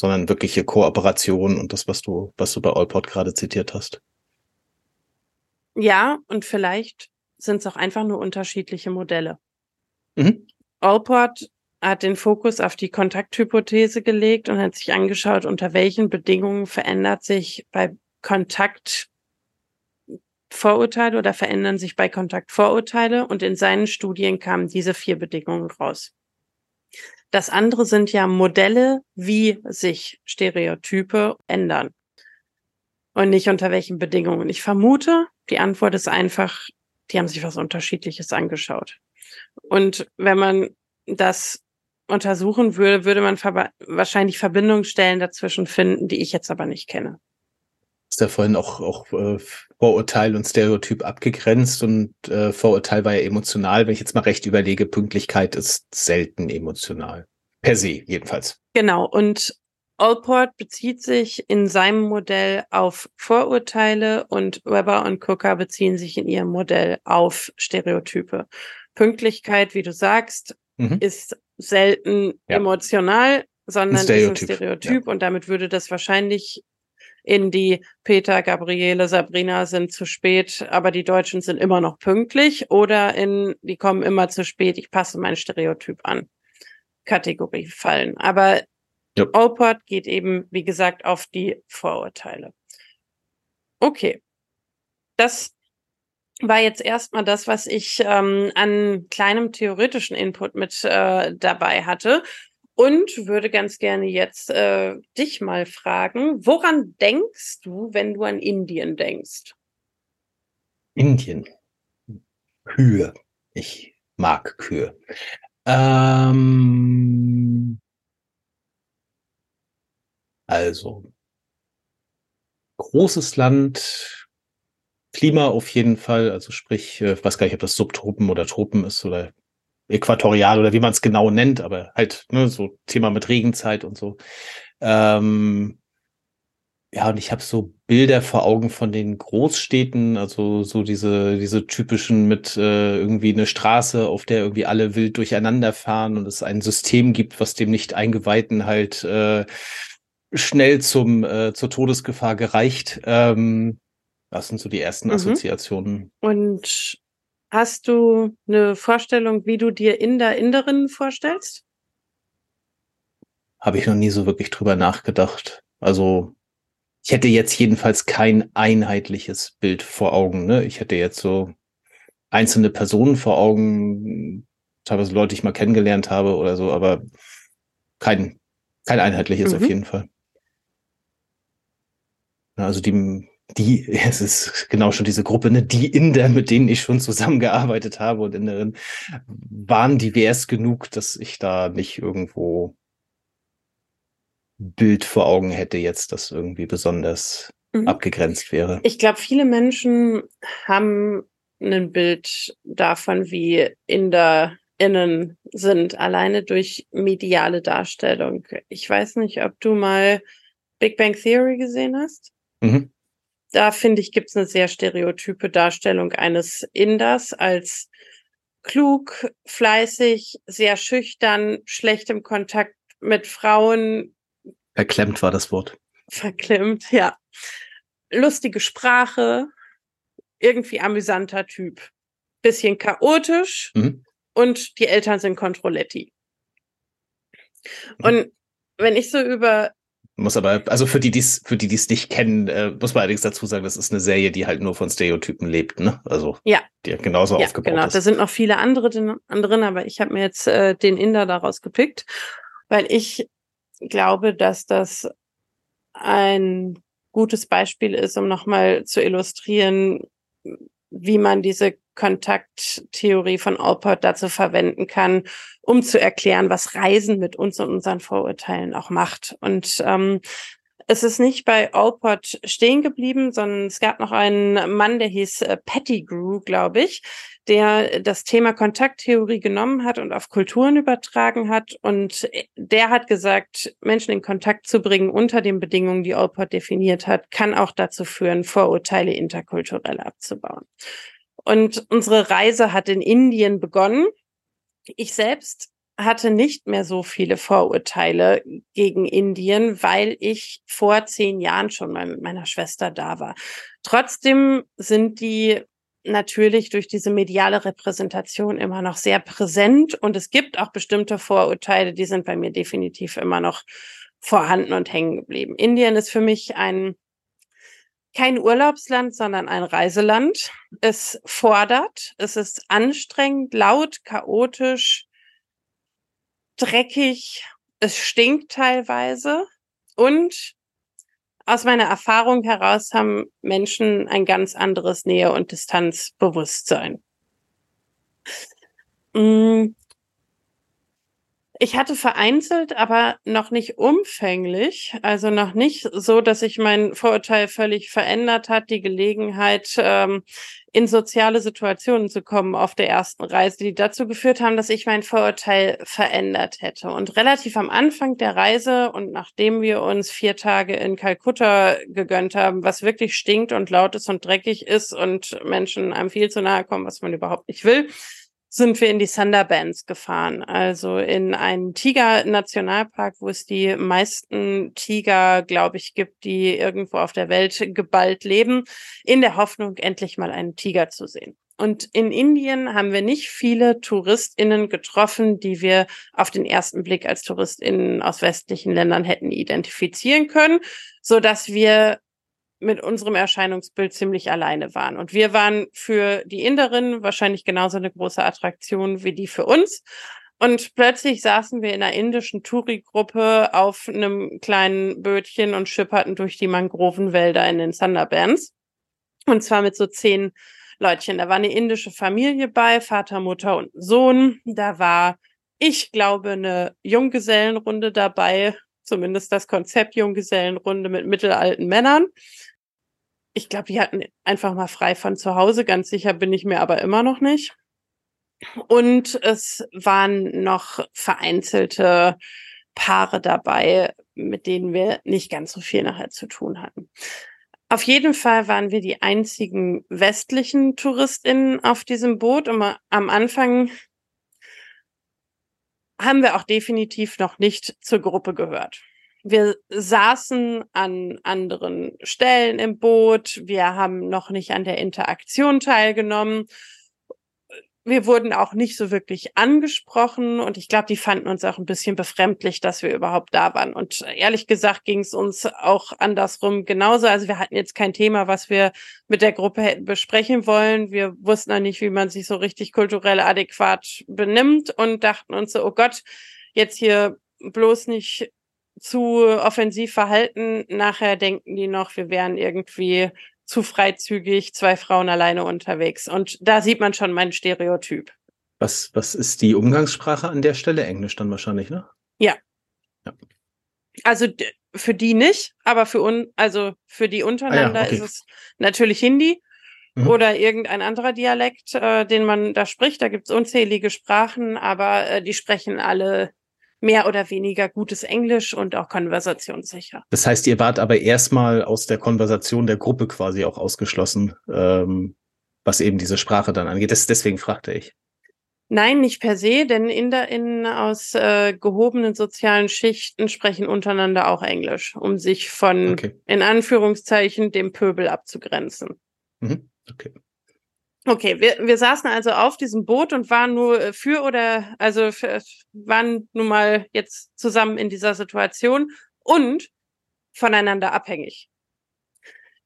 sondern wirkliche Kooperation und das, was du, was du bei Allport gerade zitiert hast. Ja, und vielleicht sind es auch einfach nur unterschiedliche Modelle. Mhm. Allport hat den Fokus auf die Kontakthypothese gelegt und hat sich angeschaut, unter welchen Bedingungen verändert sich bei Kontakt Vorurteile oder verändern sich bei Kontakt Vorurteile und in seinen Studien kamen diese vier Bedingungen raus. Das andere sind ja Modelle, wie sich Stereotype ändern. Und nicht unter welchen Bedingungen. Ich vermute, die Antwort ist einfach, die haben sich was Unterschiedliches angeschaut. Und wenn man das untersuchen würde, würde man wahrscheinlich Verbindungen stellen dazwischen finden, die ich jetzt aber nicht kenne. Ist ja vorhin auch, auch äh, Vorurteil und Stereotyp abgegrenzt und äh, Vorurteil war ja emotional. Wenn ich jetzt mal recht überlege, Pünktlichkeit ist selten emotional. Per se, jedenfalls. Genau. Und Allport bezieht sich in seinem Modell auf Vorurteile und Weber und Cooker beziehen sich in ihrem Modell auf Stereotype. Pünktlichkeit, wie du sagst, mhm. ist selten ja. emotional, sondern ein ist ein Stereotyp ja. und damit würde das wahrscheinlich in die Peter, Gabriele, Sabrina sind zu spät, aber die Deutschen sind immer noch pünktlich oder in die kommen immer zu spät, ich passe mein Stereotyp an. Kategorie fallen. Aber ja. Allport geht eben, wie gesagt, auf die Vorurteile. Okay. Das war jetzt erstmal das, was ich ähm, an kleinem theoretischen Input mit äh, dabei hatte und würde ganz gerne jetzt äh, dich mal fragen, woran denkst du, wenn du an Indien denkst? Indien. Kühe. Ich mag Kühe. Ähm, also, großes Land, Klima auf jeden Fall. Also sprich, äh, ich weiß gar nicht, ob das Subtropen oder Tropen ist oder äquatorial oder wie man es genau nennt, aber halt ne, so Thema mit Regenzeit und so. Ähm, ja, und ich habe so Bilder vor Augen von den Großstädten, also so diese, diese typischen mit äh, irgendwie eine Straße, auf der irgendwie alle wild durcheinander fahren und es ein System gibt, was dem nicht Eingeweihten halt äh, schnell zum äh, zur Todesgefahr gereicht. Ähm, das sind so die ersten mhm. Assoziationen. Und hast du eine Vorstellung, wie du dir Inder, Inderinnen vorstellst? Habe ich noch nie so wirklich drüber nachgedacht. Also ich hätte jetzt jedenfalls kein einheitliches Bild vor Augen. Ne? Ich hätte jetzt so einzelne Personen vor Augen, teilweise Leute, die ich mal kennengelernt habe oder so, aber kein, kein einheitliches mhm. auf jeden Fall. Also die, die, es ist genau schon diese Gruppe, ne, die Inder, mit denen ich schon zusammengearbeitet habe und Inderinnen, waren divers genug, dass ich da nicht irgendwo Bild vor Augen hätte jetzt, das irgendwie besonders mhm. abgegrenzt wäre. Ich glaube, viele Menschen haben ein Bild davon, wie InderInnen sind, alleine durch mediale Darstellung. Ich weiß nicht, ob du mal Big Bang Theory gesehen hast. Mhm. Da finde ich, gibt es eine sehr stereotype Darstellung eines Inders als klug, fleißig, sehr schüchtern, schlecht im Kontakt mit Frauen, Verklemmt war das Wort. Verklemmt, ja. Lustige Sprache, irgendwie amüsanter Typ. Bisschen chaotisch mhm. und die Eltern sind Controletti. Mhm. Und wenn ich so über muss aber, also für die, die's, für die, die es nicht kennen, äh, muss man allerdings dazu sagen, das ist eine Serie, die halt nur von Stereotypen lebt, ne? Also ja. die genauso ja, aufgebaut genau. ist. Da sind noch viele andere drin, aber ich habe mir jetzt äh, den Inder daraus gepickt, weil ich glaube, dass das ein gutes Beispiel ist, um nochmal zu illustrieren, wie man diese Kontakttheorie von Alport dazu verwenden kann, um zu erklären, was Reisen mit uns und unseren Vorurteilen auch macht. Und ähm, es ist nicht bei Alport stehen geblieben, sondern es gab noch einen Mann, der hieß äh, Pettigrew, glaube ich, der das Thema Kontakttheorie genommen hat und auf Kulturen übertragen hat. Und der hat gesagt, Menschen in Kontakt zu bringen unter den Bedingungen, die Alport definiert hat, kann auch dazu führen, Vorurteile interkulturell abzubauen. Und unsere Reise hat in Indien begonnen. Ich selbst hatte nicht mehr so viele Vorurteile gegen Indien, weil ich vor zehn Jahren schon mal mit meiner Schwester da war. Trotzdem sind die natürlich durch diese mediale Repräsentation immer noch sehr präsent und es gibt auch bestimmte Vorurteile, die sind bei mir definitiv immer noch vorhanden und hängen geblieben. Indien ist für mich ein kein Urlaubsland, sondern ein Reiseland. Es fordert, es ist anstrengend, laut, chaotisch, dreckig, es stinkt teilweise und aus meiner Erfahrung heraus haben Menschen ein ganz anderes Nähe- und Distanzbewusstsein. Mm. Ich hatte vereinzelt, aber noch nicht umfänglich, also noch nicht so, dass sich mein Vorurteil völlig verändert hat, die Gelegenheit, ähm, in soziale Situationen zu kommen auf der ersten Reise, die dazu geführt haben, dass ich mein Vorurteil verändert hätte. Und relativ am Anfang der Reise und nachdem wir uns vier Tage in Kalkutta gegönnt haben, was wirklich stinkt und laut ist und dreckig ist und Menschen einem viel zu nahe kommen, was man überhaupt nicht will, sind wir in die Sundarbans gefahren, also in einen Tiger-Nationalpark, wo es die meisten Tiger, glaube ich, gibt, die irgendwo auf der Welt geballt leben, in der Hoffnung, endlich mal einen Tiger zu sehen. Und in Indien haben wir nicht viele TouristInnen getroffen, die wir auf den ersten Blick als TouristInnen aus westlichen Ländern hätten identifizieren können, so dass wir mit unserem Erscheinungsbild ziemlich alleine waren. Und wir waren für die Inderinnen wahrscheinlich genauso eine große Attraktion wie die für uns. Und plötzlich saßen wir in einer indischen Touri-Gruppe auf einem kleinen Bötchen und schipperten durch die Mangrovenwälder in den Sundarbans. Und zwar mit so zehn Leutchen. Da war eine indische Familie bei, Vater, Mutter und Sohn. Da war, ich glaube, eine Junggesellenrunde dabei, zumindest das Konzept Junggesellenrunde mit mittelalten Männern. Ich glaube, die hatten einfach mal frei von zu Hause. Ganz sicher bin ich mir aber immer noch nicht. Und es waren noch vereinzelte Paare dabei, mit denen wir nicht ganz so viel nachher zu tun hatten. Auf jeden Fall waren wir die einzigen westlichen TouristInnen auf diesem Boot. Und am Anfang haben wir auch definitiv noch nicht zur Gruppe gehört. Wir saßen an anderen Stellen im Boot. Wir haben noch nicht an der Interaktion teilgenommen wir wurden auch nicht so wirklich angesprochen und ich glaube, die fanden uns auch ein bisschen befremdlich, dass wir überhaupt da waren. Und ehrlich gesagt ging es uns auch andersrum genauso. Also wir hatten jetzt kein Thema, was wir mit der Gruppe hätten besprechen wollen. Wir wussten auch nicht, wie man sich so richtig kulturell adäquat benimmt und dachten uns so, oh Gott, jetzt hier bloß nicht zu offensiv verhalten. Nachher denken die noch, wir wären irgendwie zu freizügig, zwei Frauen alleine unterwegs. Und da sieht man schon mein Stereotyp. Was, was ist die Umgangssprache an der Stelle? Englisch dann wahrscheinlich, ne? Ja. ja. Also für die nicht, aber für un, also für die untereinander ah, ja, okay. ist es natürlich Hindi mhm. oder irgendein anderer Dialekt, äh, den man da spricht. Da gibt es unzählige Sprachen, aber äh, die sprechen alle mehr oder weniger gutes Englisch und auch konversationssicher. Das heißt, ihr wart aber erstmal aus der Konversation der Gruppe quasi auch ausgeschlossen, ähm, was eben diese Sprache dann angeht. Das, deswegen fragte ich. Nein, nicht per se, denn InderInnen aus äh, gehobenen sozialen Schichten sprechen untereinander auch Englisch, um sich von, okay. in Anführungszeichen, dem Pöbel abzugrenzen. Mhm. Okay. Okay, wir, wir saßen also auf diesem Boot und waren nur äh, für oder, also für, waren nun mal jetzt zusammen in dieser Situation und voneinander abhängig.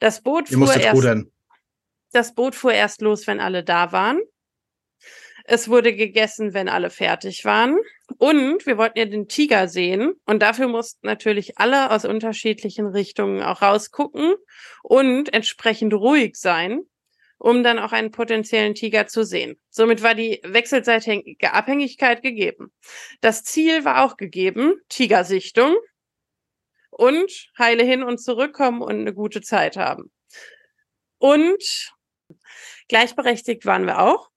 Das Boot Ihr fuhr erst, rudern. das Boot fuhr erst los, wenn alle da waren. Es wurde gegessen, wenn alle fertig waren. Und wir wollten ja den Tiger sehen. Und dafür mussten natürlich alle aus unterschiedlichen Richtungen auch rausgucken und entsprechend ruhig sein, um dann auch einen potenziellen Tiger zu sehen. Somit war die wechselseitige Abhängigkeit gegeben. Das Ziel war auch gegeben, Tigersichtung und heile hin und zurückkommen und eine gute Zeit haben. Und gleichberechtigt waren wir auch,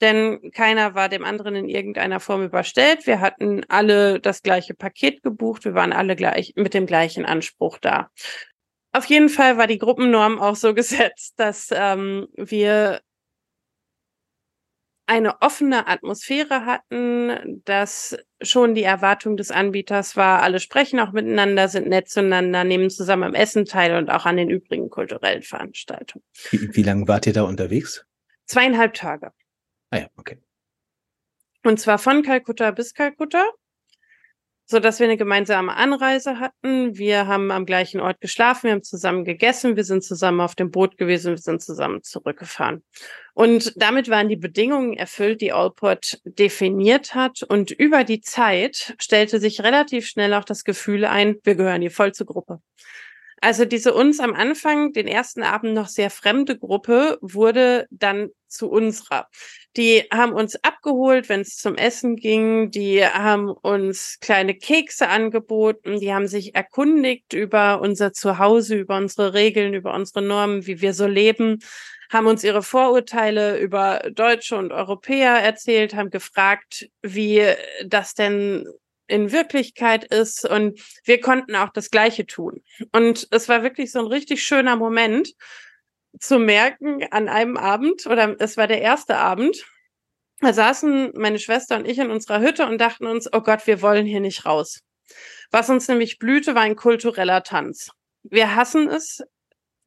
denn keiner war dem anderen in irgendeiner Form überstellt. Wir hatten alle das gleiche Paket gebucht, wir waren alle gleich mit dem gleichen Anspruch da. Auf jeden Fall war die Gruppennorm auch so gesetzt, dass ähm, wir eine offene Atmosphäre hatten, dass schon die Erwartung des Anbieters war, alle sprechen auch miteinander, sind nett zueinander, nehmen zusammen am Essen teil und auch an den übrigen kulturellen Veranstaltungen. Wie, wie lange wart ihr da unterwegs? Zweieinhalb Tage. Ah ja, okay. Und zwar von Kalkutta bis Kalkutta so dass wir eine gemeinsame Anreise hatten. Wir haben am gleichen Ort geschlafen, wir haben zusammen gegessen, wir sind zusammen auf dem Boot gewesen, wir sind zusammen zurückgefahren. Und damit waren die Bedingungen erfüllt, die Allport definiert hat. Und über die Zeit stellte sich relativ schnell auch das Gefühl ein, wir gehören hier voll zur Gruppe. Also diese uns am Anfang, den ersten Abend noch sehr fremde Gruppe, wurde dann zu unserer. Die haben uns abgeholt, wenn es zum Essen ging. Die haben uns kleine Kekse angeboten. Die haben sich erkundigt über unser Zuhause, über unsere Regeln, über unsere Normen, wie wir so leben haben uns ihre Vorurteile über Deutsche und Europäer erzählt, haben gefragt, wie das denn in Wirklichkeit ist und wir konnten auch das Gleiche tun. Und es war wirklich so ein richtig schöner Moment, zu merken an einem Abend, oder es war der erste Abend, da saßen meine Schwester und ich in unserer Hütte und dachten uns, oh Gott, wir wollen hier nicht raus. Was uns nämlich blühte, war ein kultureller Tanz. Wir hassen es,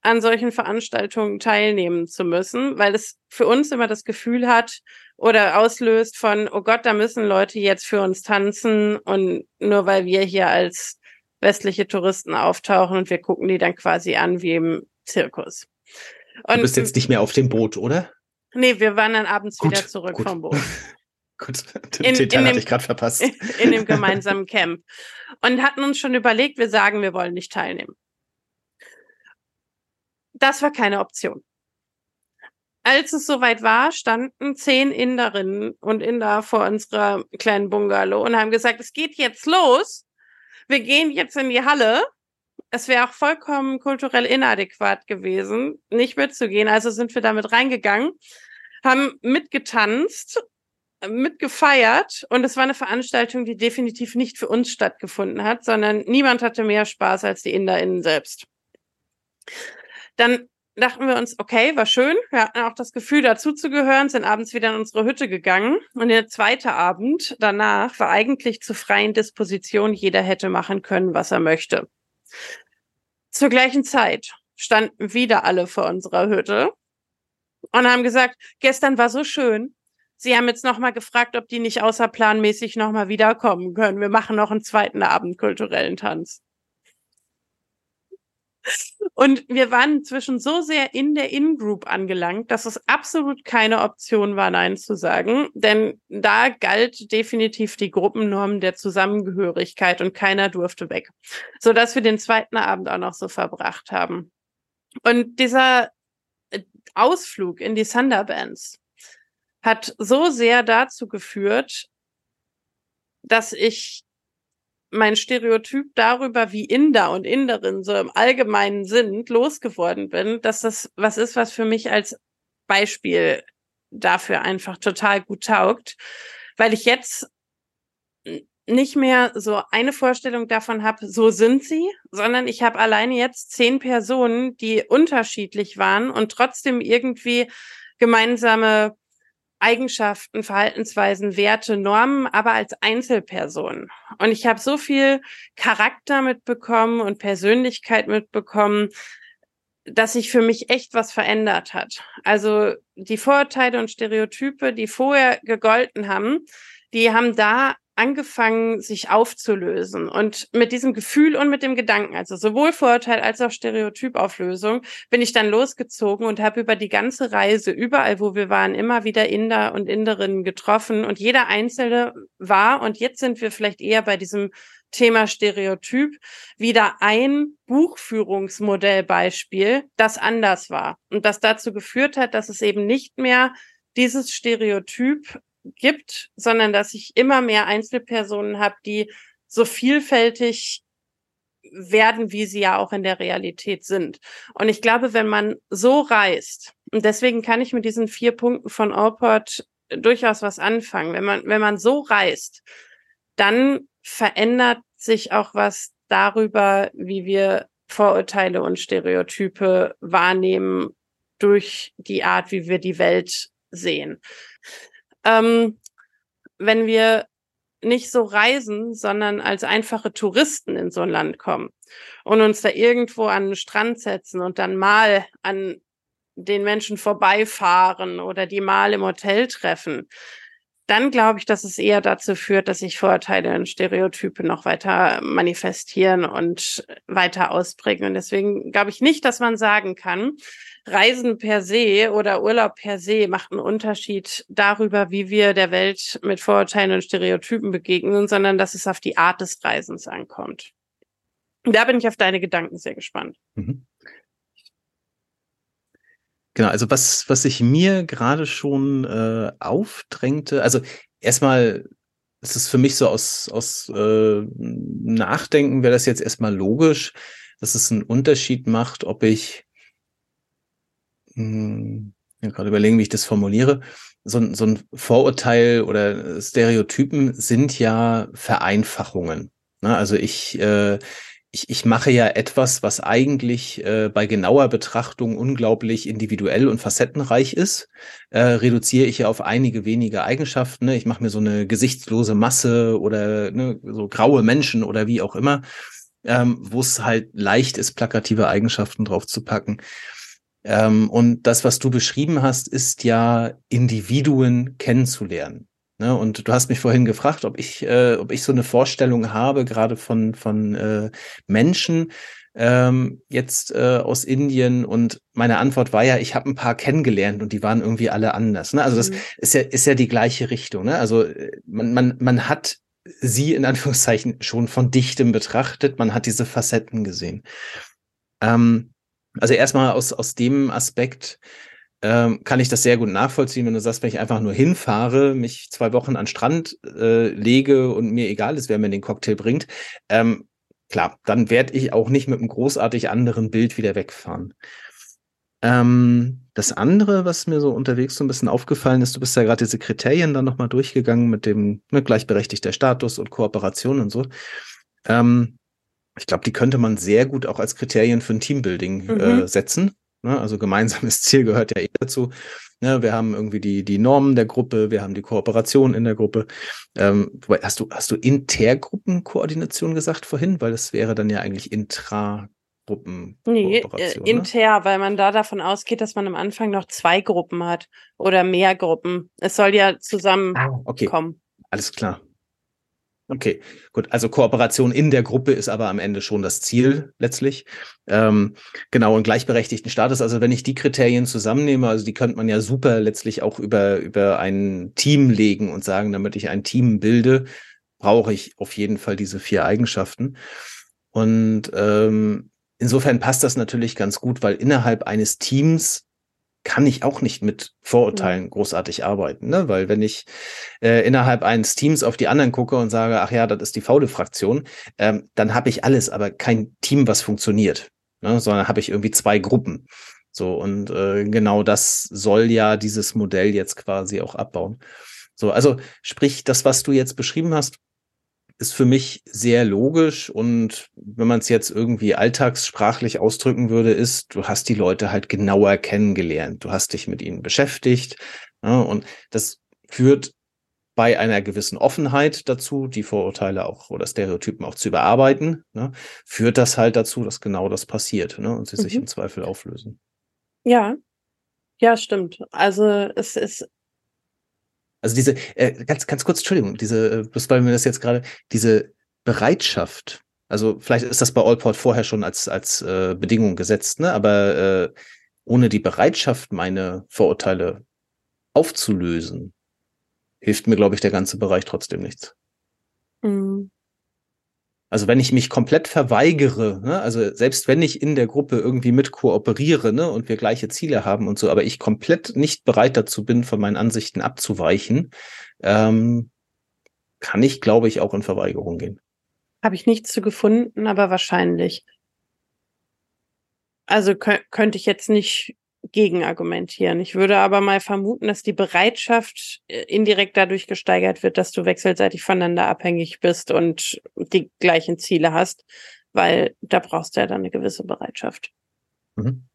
an solchen Veranstaltungen teilnehmen zu müssen, weil es für uns immer das Gefühl hat oder auslöst von, oh Gott, da müssen Leute jetzt für uns tanzen und nur weil wir hier als westliche Touristen auftauchen und wir gucken die dann quasi an wie im Zirkus. Und, du bist jetzt nicht mehr auf dem Boot, oder? Nee, wir waren dann abends gut, wieder zurück gut. vom Boot. gut, den in, hatte ich gerade verpasst. In dem gemeinsamen Camp. Und hatten uns schon überlegt, wir sagen, wir wollen nicht teilnehmen. Das war keine Option. Als es soweit war, standen zehn Inderinnen und Inder vor unserer kleinen Bungalow und haben gesagt, es geht jetzt los. Wir gehen jetzt in die Halle es wäre auch vollkommen kulturell inadäquat gewesen, nicht mitzugehen. Also sind wir damit reingegangen, haben mitgetanzt, mitgefeiert und es war eine Veranstaltung, die definitiv nicht für uns stattgefunden hat, sondern niemand hatte mehr Spaß als die InderInnen selbst. Dann dachten wir uns, okay, war schön. Wir hatten auch das Gefühl, dazuzugehören, sind abends wieder in unsere Hütte gegangen. Und der zweite Abend danach war eigentlich zur freien Disposition. Jeder hätte machen können, was er möchte. Zur gleichen Zeit standen wieder alle vor unserer Hütte und haben gesagt, gestern war so schön. Sie haben jetzt nochmal gefragt, ob die nicht außerplanmäßig nochmal wiederkommen können. Wir machen noch einen zweiten Abend kulturellen Tanz. Und wir waren inzwischen so sehr in der In-Group angelangt, dass es absolut keine Option war, Nein zu sagen. Denn da galt definitiv die Gruppennorm der Zusammengehörigkeit und keiner durfte weg. Sodass wir den zweiten Abend auch noch so verbracht haben. Und dieser äh, Ausflug in die Thunderbands hat so sehr dazu geführt, dass ich mein Stereotyp darüber, wie Inder und Inderin so im Allgemeinen sind, losgeworden bin, dass das was ist, was für mich als Beispiel dafür einfach total gut taugt, weil ich jetzt nicht mehr so eine Vorstellung davon habe, so sind sie, sondern ich habe alleine jetzt zehn Personen, die unterschiedlich waren und trotzdem irgendwie gemeinsame Eigenschaften, Verhaltensweisen, Werte, Normen, aber als Einzelperson. Und ich habe so viel Charakter mitbekommen und Persönlichkeit mitbekommen, dass sich für mich echt was verändert hat. Also die Vorurteile und Stereotype, die vorher gegolten haben, die haben da angefangen, sich aufzulösen. Und mit diesem Gefühl und mit dem Gedanken, also sowohl Vorurteil als auch Stereotypauflösung, bin ich dann losgezogen und habe über die ganze Reise, überall, wo wir waren, immer wieder Inder und Inderinnen getroffen. Und jeder Einzelne war, und jetzt sind wir vielleicht eher bei diesem Thema Stereotyp, wieder ein Buchführungsmodellbeispiel, das anders war und das dazu geführt hat, dass es eben nicht mehr dieses Stereotyp gibt, sondern dass ich immer mehr Einzelpersonen habe, die so vielfältig werden, wie sie ja auch in der Realität sind. Und ich glaube, wenn man so reist, und deswegen kann ich mit diesen vier Punkten von Allport durchaus was anfangen, wenn man, wenn man so reist, dann verändert sich auch was darüber, wie wir Vorurteile und Stereotype wahrnehmen durch die Art, wie wir die Welt sehen ähm, wenn wir nicht so reisen, sondern als einfache Touristen in so ein Land kommen und uns da irgendwo an den Strand setzen und dann mal an den Menschen vorbeifahren oder die mal im Hotel treffen, dann glaube ich, dass es eher dazu führt, dass sich Vorurteile und Stereotype noch weiter manifestieren und weiter ausprägen. Und deswegen glaube ich nicht, dass man sagen kann, Reisen per se oder Urlaub per se macht einen Unterschied darüber, wie wir der Welt mit Vorurteilen und Stereotypen begegnen, sondern dass es auf die Art des Reisens ankommt. Da bin ich auf deine Gedanken sehr gespannt. Mhm. Genau, also was, was sich mir gerade schon äh, aufdrängte, also erstmal ist es für mich so aus, aus äh, Nachdenken wäre das jetzt erstmal logisch, dass es einen Unterschied macht, ob ich hm, ja, gerade überlegen, wie ich das formuliere. So, so ein Vorurteil oder Stereotypen sind ja Vereinfachungen. Ne? Also ich, äh, ich, ich mache ja etwas, was eigentlich äh, bei genauer Betrachtung unglaublich individuell und facettenreich ist, äh, reduziere ich ja auf einige wenige Eigenschaften. Ne? Ich mache mir so eine gesichtslose Masse oder ne, so graue Menschen oder wie auch immer, ähm, wo es halt leicht ist, plakative Eigenschaften drauf zu packen. Ähm, und das, was du beschrieben hast, ist ja Individuen kennenzulernen. Ne? Und du hast mich vorhin gefragt, ob ich, äh, ob ich so eine Vorstellung habe, gerade von, von äh, Menschen ähm, jetzt äh, aus Indien. Und meine Antwort war ja, ich habe ein paar kennengelernt und die waren irgendwie alle anders. Ne? Also das mhm. ist ja, ist ja die gleiche Richtung. Ne? Also äh, man, man, man hat sie in Anführungszeichen schon von dichtem betrachtet, man hat diese Facetten gesehen. Ähm, also erstmal aus, aus dem Aspekt ähm, kann ich das sehr gut nachvollziehen, wenn du sagst, wenn ich einfach nur hinfahre, mich zwei Wochen an Strand äh, lege und mir egal ist, wer mir den Cocktail bringt, ähm, klar, dann werde ich auch nicht mit einem großartig anderen Bild wieder wegfahren. Ähm, das andere, was mir so unterwegs so ein bisschen aufgefallen ist, du bist ja gerade diese Kriterien dann nochmal durchgegangen mit dem ne, gleichberechtigter Status und Kooperation und so. Ähm, ich glaube, die könnte man sehr gut auch als Kriterien für ein Teambuilding mhm. äh, setzen. Ne? Also gemeinsames Ziel gehört ja eh dazu. Ne? Wir haben irgendwie die, die Normen der Gruppe, wir haben die Kooperation in der Gruppe. Ähm, hast du, hast du Intergruppenkoordination gesagt vorhin? Weil das wäre dann ja eigentlich intra Gruppen. Nee, äh, ne? inter, weil man da davon ausgeht, dass man am Anfang noch zwei Gruppen hat oder mehr Gruppen. Es soll ja zusammenkommen. Ah, okay. Alles klar. Okay, gut. Also Kooperation in der Gruppe ist aber am Ende schon das Ziel letztlich. Ähm, genau, und gleichberechtigten Status. Also wenn ich die Kriterien zusammennehme, also die könnte man ja super letztlich auch über, über ein Team legen und sagen, damit ich ein Team bilde, brauche ich auf jeden Fall diese vier Eigenschaften. Und ähm, insofern passt das natürlich ganz gut, weil innerhalb eines Teams kann ich auch nicht mit Vorurteilen großartig arbeiten, ne? Weil wenn ich äh, innerhalb eines Teams auf die anderen gucke und sage, ach ja, das ist die faule Fraktion, ähm, dann habe ich alles, aber kein Team, was funktioniert, ne? sondern habe ich irgendwie zwei Gruppen. So und äh, genau das soll ja dieses Modell jetzt quasi auch abbauen. So, also sprich, das, was du jetzt beschrieben hast, ist für mich sehr logisch und wenn man es jetzt irgendwie alltagssprachlich ausdrücken würde, ist, du hast die Leute halt genauer kennengelernt, du hast dich mit ihnen beschäftigt ja, und das führt bei einer gewissen Offenheit dazu, die Vorurteile auch oder Stereotypen auch zu überarbeiten, ne, führt das halt dazu, dass genau das passiert ne, und sie mhm. sich im Zweifel auflösen. Ja, ja, stimmt. Also es ist also diese, äh, ganz, ganz kurz, Entschuldigung, diese, äh, bloß weil mir das jetzt gerade, diese Bereitschaft, also vielleicht ist das bei Allport vorher schon als, als äh, Bedingung gesetzt, ne? aber äh, ohne die Bereitschaft, meine Vorurteile aufzulösen, hilft mir, glaube ich, der ganze Bereich trotzdem nichts. Mhm. Also wenn ich mich komplett verweigere, ne, also selbst wenn ich in der Gruppe irgendwie mit kooperiere ne, und wir gleiche Ziele haben und so, aber ich komplett nicht bereit dazu bin, von meinen Ansichten abzuweichen, ähm, kann ich, glaube ich, auch in Verweigerung gehen. Habe ich nichts zu gefunden, aber wahrscheinlich. Also könnte ich jetzt nicht gegenargumentieren. Ich würde aber mal vermuten, dass die Bereitschaft äh, indirekt dadurch gesteigert wird, dass du wechselseitig voneinander abhängig bist und die gleichen Ziele hast, weil da brauchst du ja dann eine gewisse Bereitschaft. Mhm.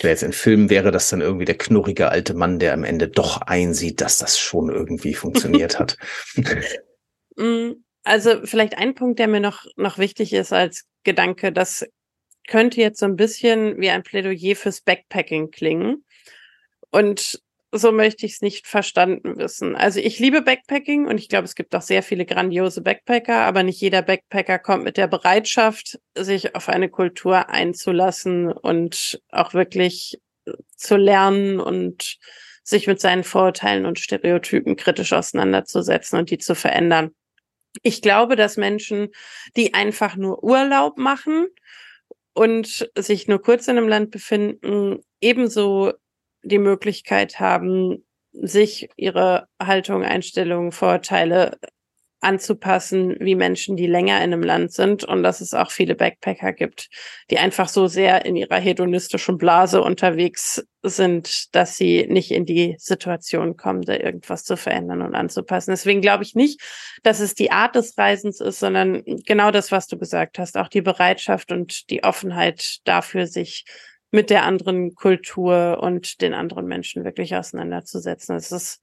jetzt in Filmen wäre das dann irgendwie der knurrige alte Mann, der am Ende doch einsieht, dass das schon irgendwie funktioniert hat. Mm, also vielleicht ein Punkt, der mir noch, noch wichtig ist als Gedanke, dass könnte jetzt so ein bisschen wie ein Plädoyer fürs Backpacking klingen. Und so möchte ich es nicht verstanden wissen. Also ich liebe Backpacking und ich glaube, es gibt auch sehr viele grandiose Backpacker, aber nicht jeder Backpacker kommt mit der Bereitschaft, sich auf eine Kultur einzulassen und auch wirklich zu lernen und sich mit seinen Vorurteilen und Stereotypen kritisch auseinanderzusetzen und die zu verändern. Ich glaube, dass Menschen, die einfach nur Urlaub machen und sich nur kurz in einem Land befinden, ebenso die Möglichkeit haben, sich ihre Haltung, Einstellungen, Vorurteile anzupassen, wie Menschen, die länger in einem Land sind und dass es auch viele Backpacker gibt, die einfach so sehr in ihrer hedonistischen Blase unterwegs sind, dass sie nicht in die Situation kommen, da irgendwas zu verändern und anzupassen. Deswegen glaube ich nicht, dass es die Art des Reisens ist, sondern genau das, was du gesagt hast, auch die Bereitschaft und die Offenheit dafür, sich mit der anderen Kultur und den anderen Menschen wirklich auseinanderzusetzen. Es ist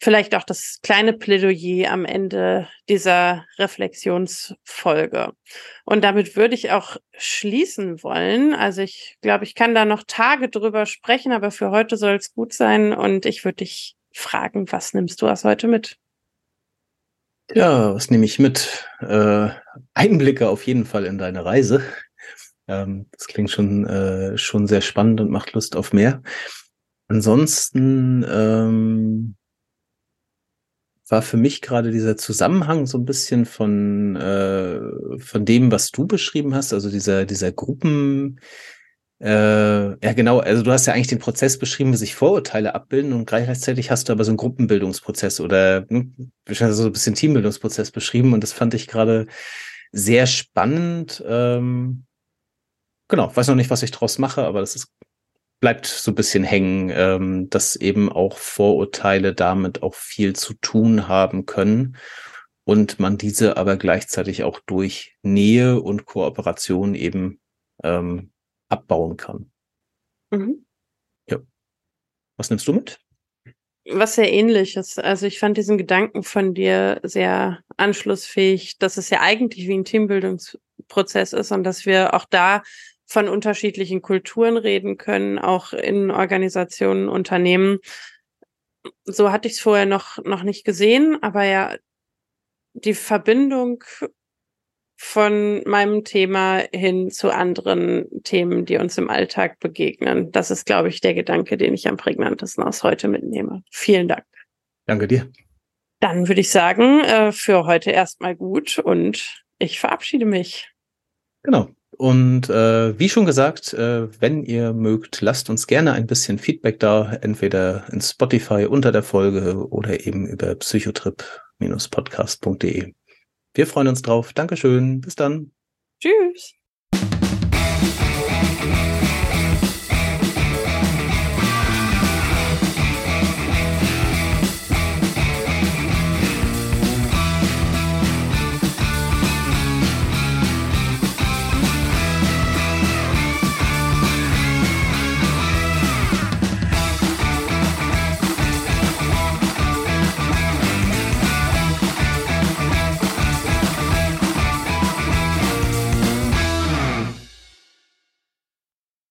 vielleicht auch das kleine Plädoyer am Ende dieser Reflexionsfolge. Und damit würde ich auch schließen wollen. Also ich glaube, ich kann da noch Tage drüber sprechen, aber für heute soll es gut sein. Und ich würde dich fragen, was nimmst du aus heute mit? Ja, was nehme ich mit? Äh, Einblicke auf jeden Fall in deine Reise. Ähm, das klingt schon, äh, schon sehr spannend und macht Lust auf mehr. Ansonsten ähm, war für mich gerade dieser Zusammenhang so ein bisschen von, äh, von dem, was du beschrieben hast, also dieser, dieser Gruppen, äh, ja genau, also du hast ja eigentlich den Prozess beschrieben, wie sich Vorurteile abbilden und gleichzeitig hast du aber so einen Gruppenbildungsprozess oder hm, so ein bisschen Teambildungsprozess beschrieben und das fand ich gerade sehr spannend. Ähm, genau, weiß noch nicht, was ich draus mache, aber das ist, bleibt so ein bisschen hängen, ähm, dass eben auch Vorurteile damit auch viel zu tun haben können und man diese aber gleichzeitig auch durch Nähe und Kooperation eben ähm, abbauen kann. Mhm. Ja. Was nimmst du mit? Was sehr ähnliches. Also ich fand diesen Gedanken von dir sehr anschlussfähig, dass es ja eigentlich wie ein Teambildungsprozess ist und dass wir auch da von unterschiedlichen Kulturen reden können, auch in Organisationen, Unternehmen. So hatte ich es vorher noch, noch nicht gesehen, aber ja, die Verbindung von meinem Thema hin zu anderen Themen, die uns im Alltag begegnen. Das ist, glaube ich, der Gedanke, den ich am prägnantesten aus heute mitnehme. Vielen Dank. Danke dir. Dann würde ich sagen, äh, für heute erstmal gut und ich verabschiede mich. Genau. Und äh, wie schon gesagt, äh, wenn ihr mögt, lasst uns gerne ein bisschen Feedback da, entweder in Spotify unter der Folge oder eben über psychotrip-podcast.de. Wir freuen uns drauf. Dankeschön. Bis dann. Tschüss.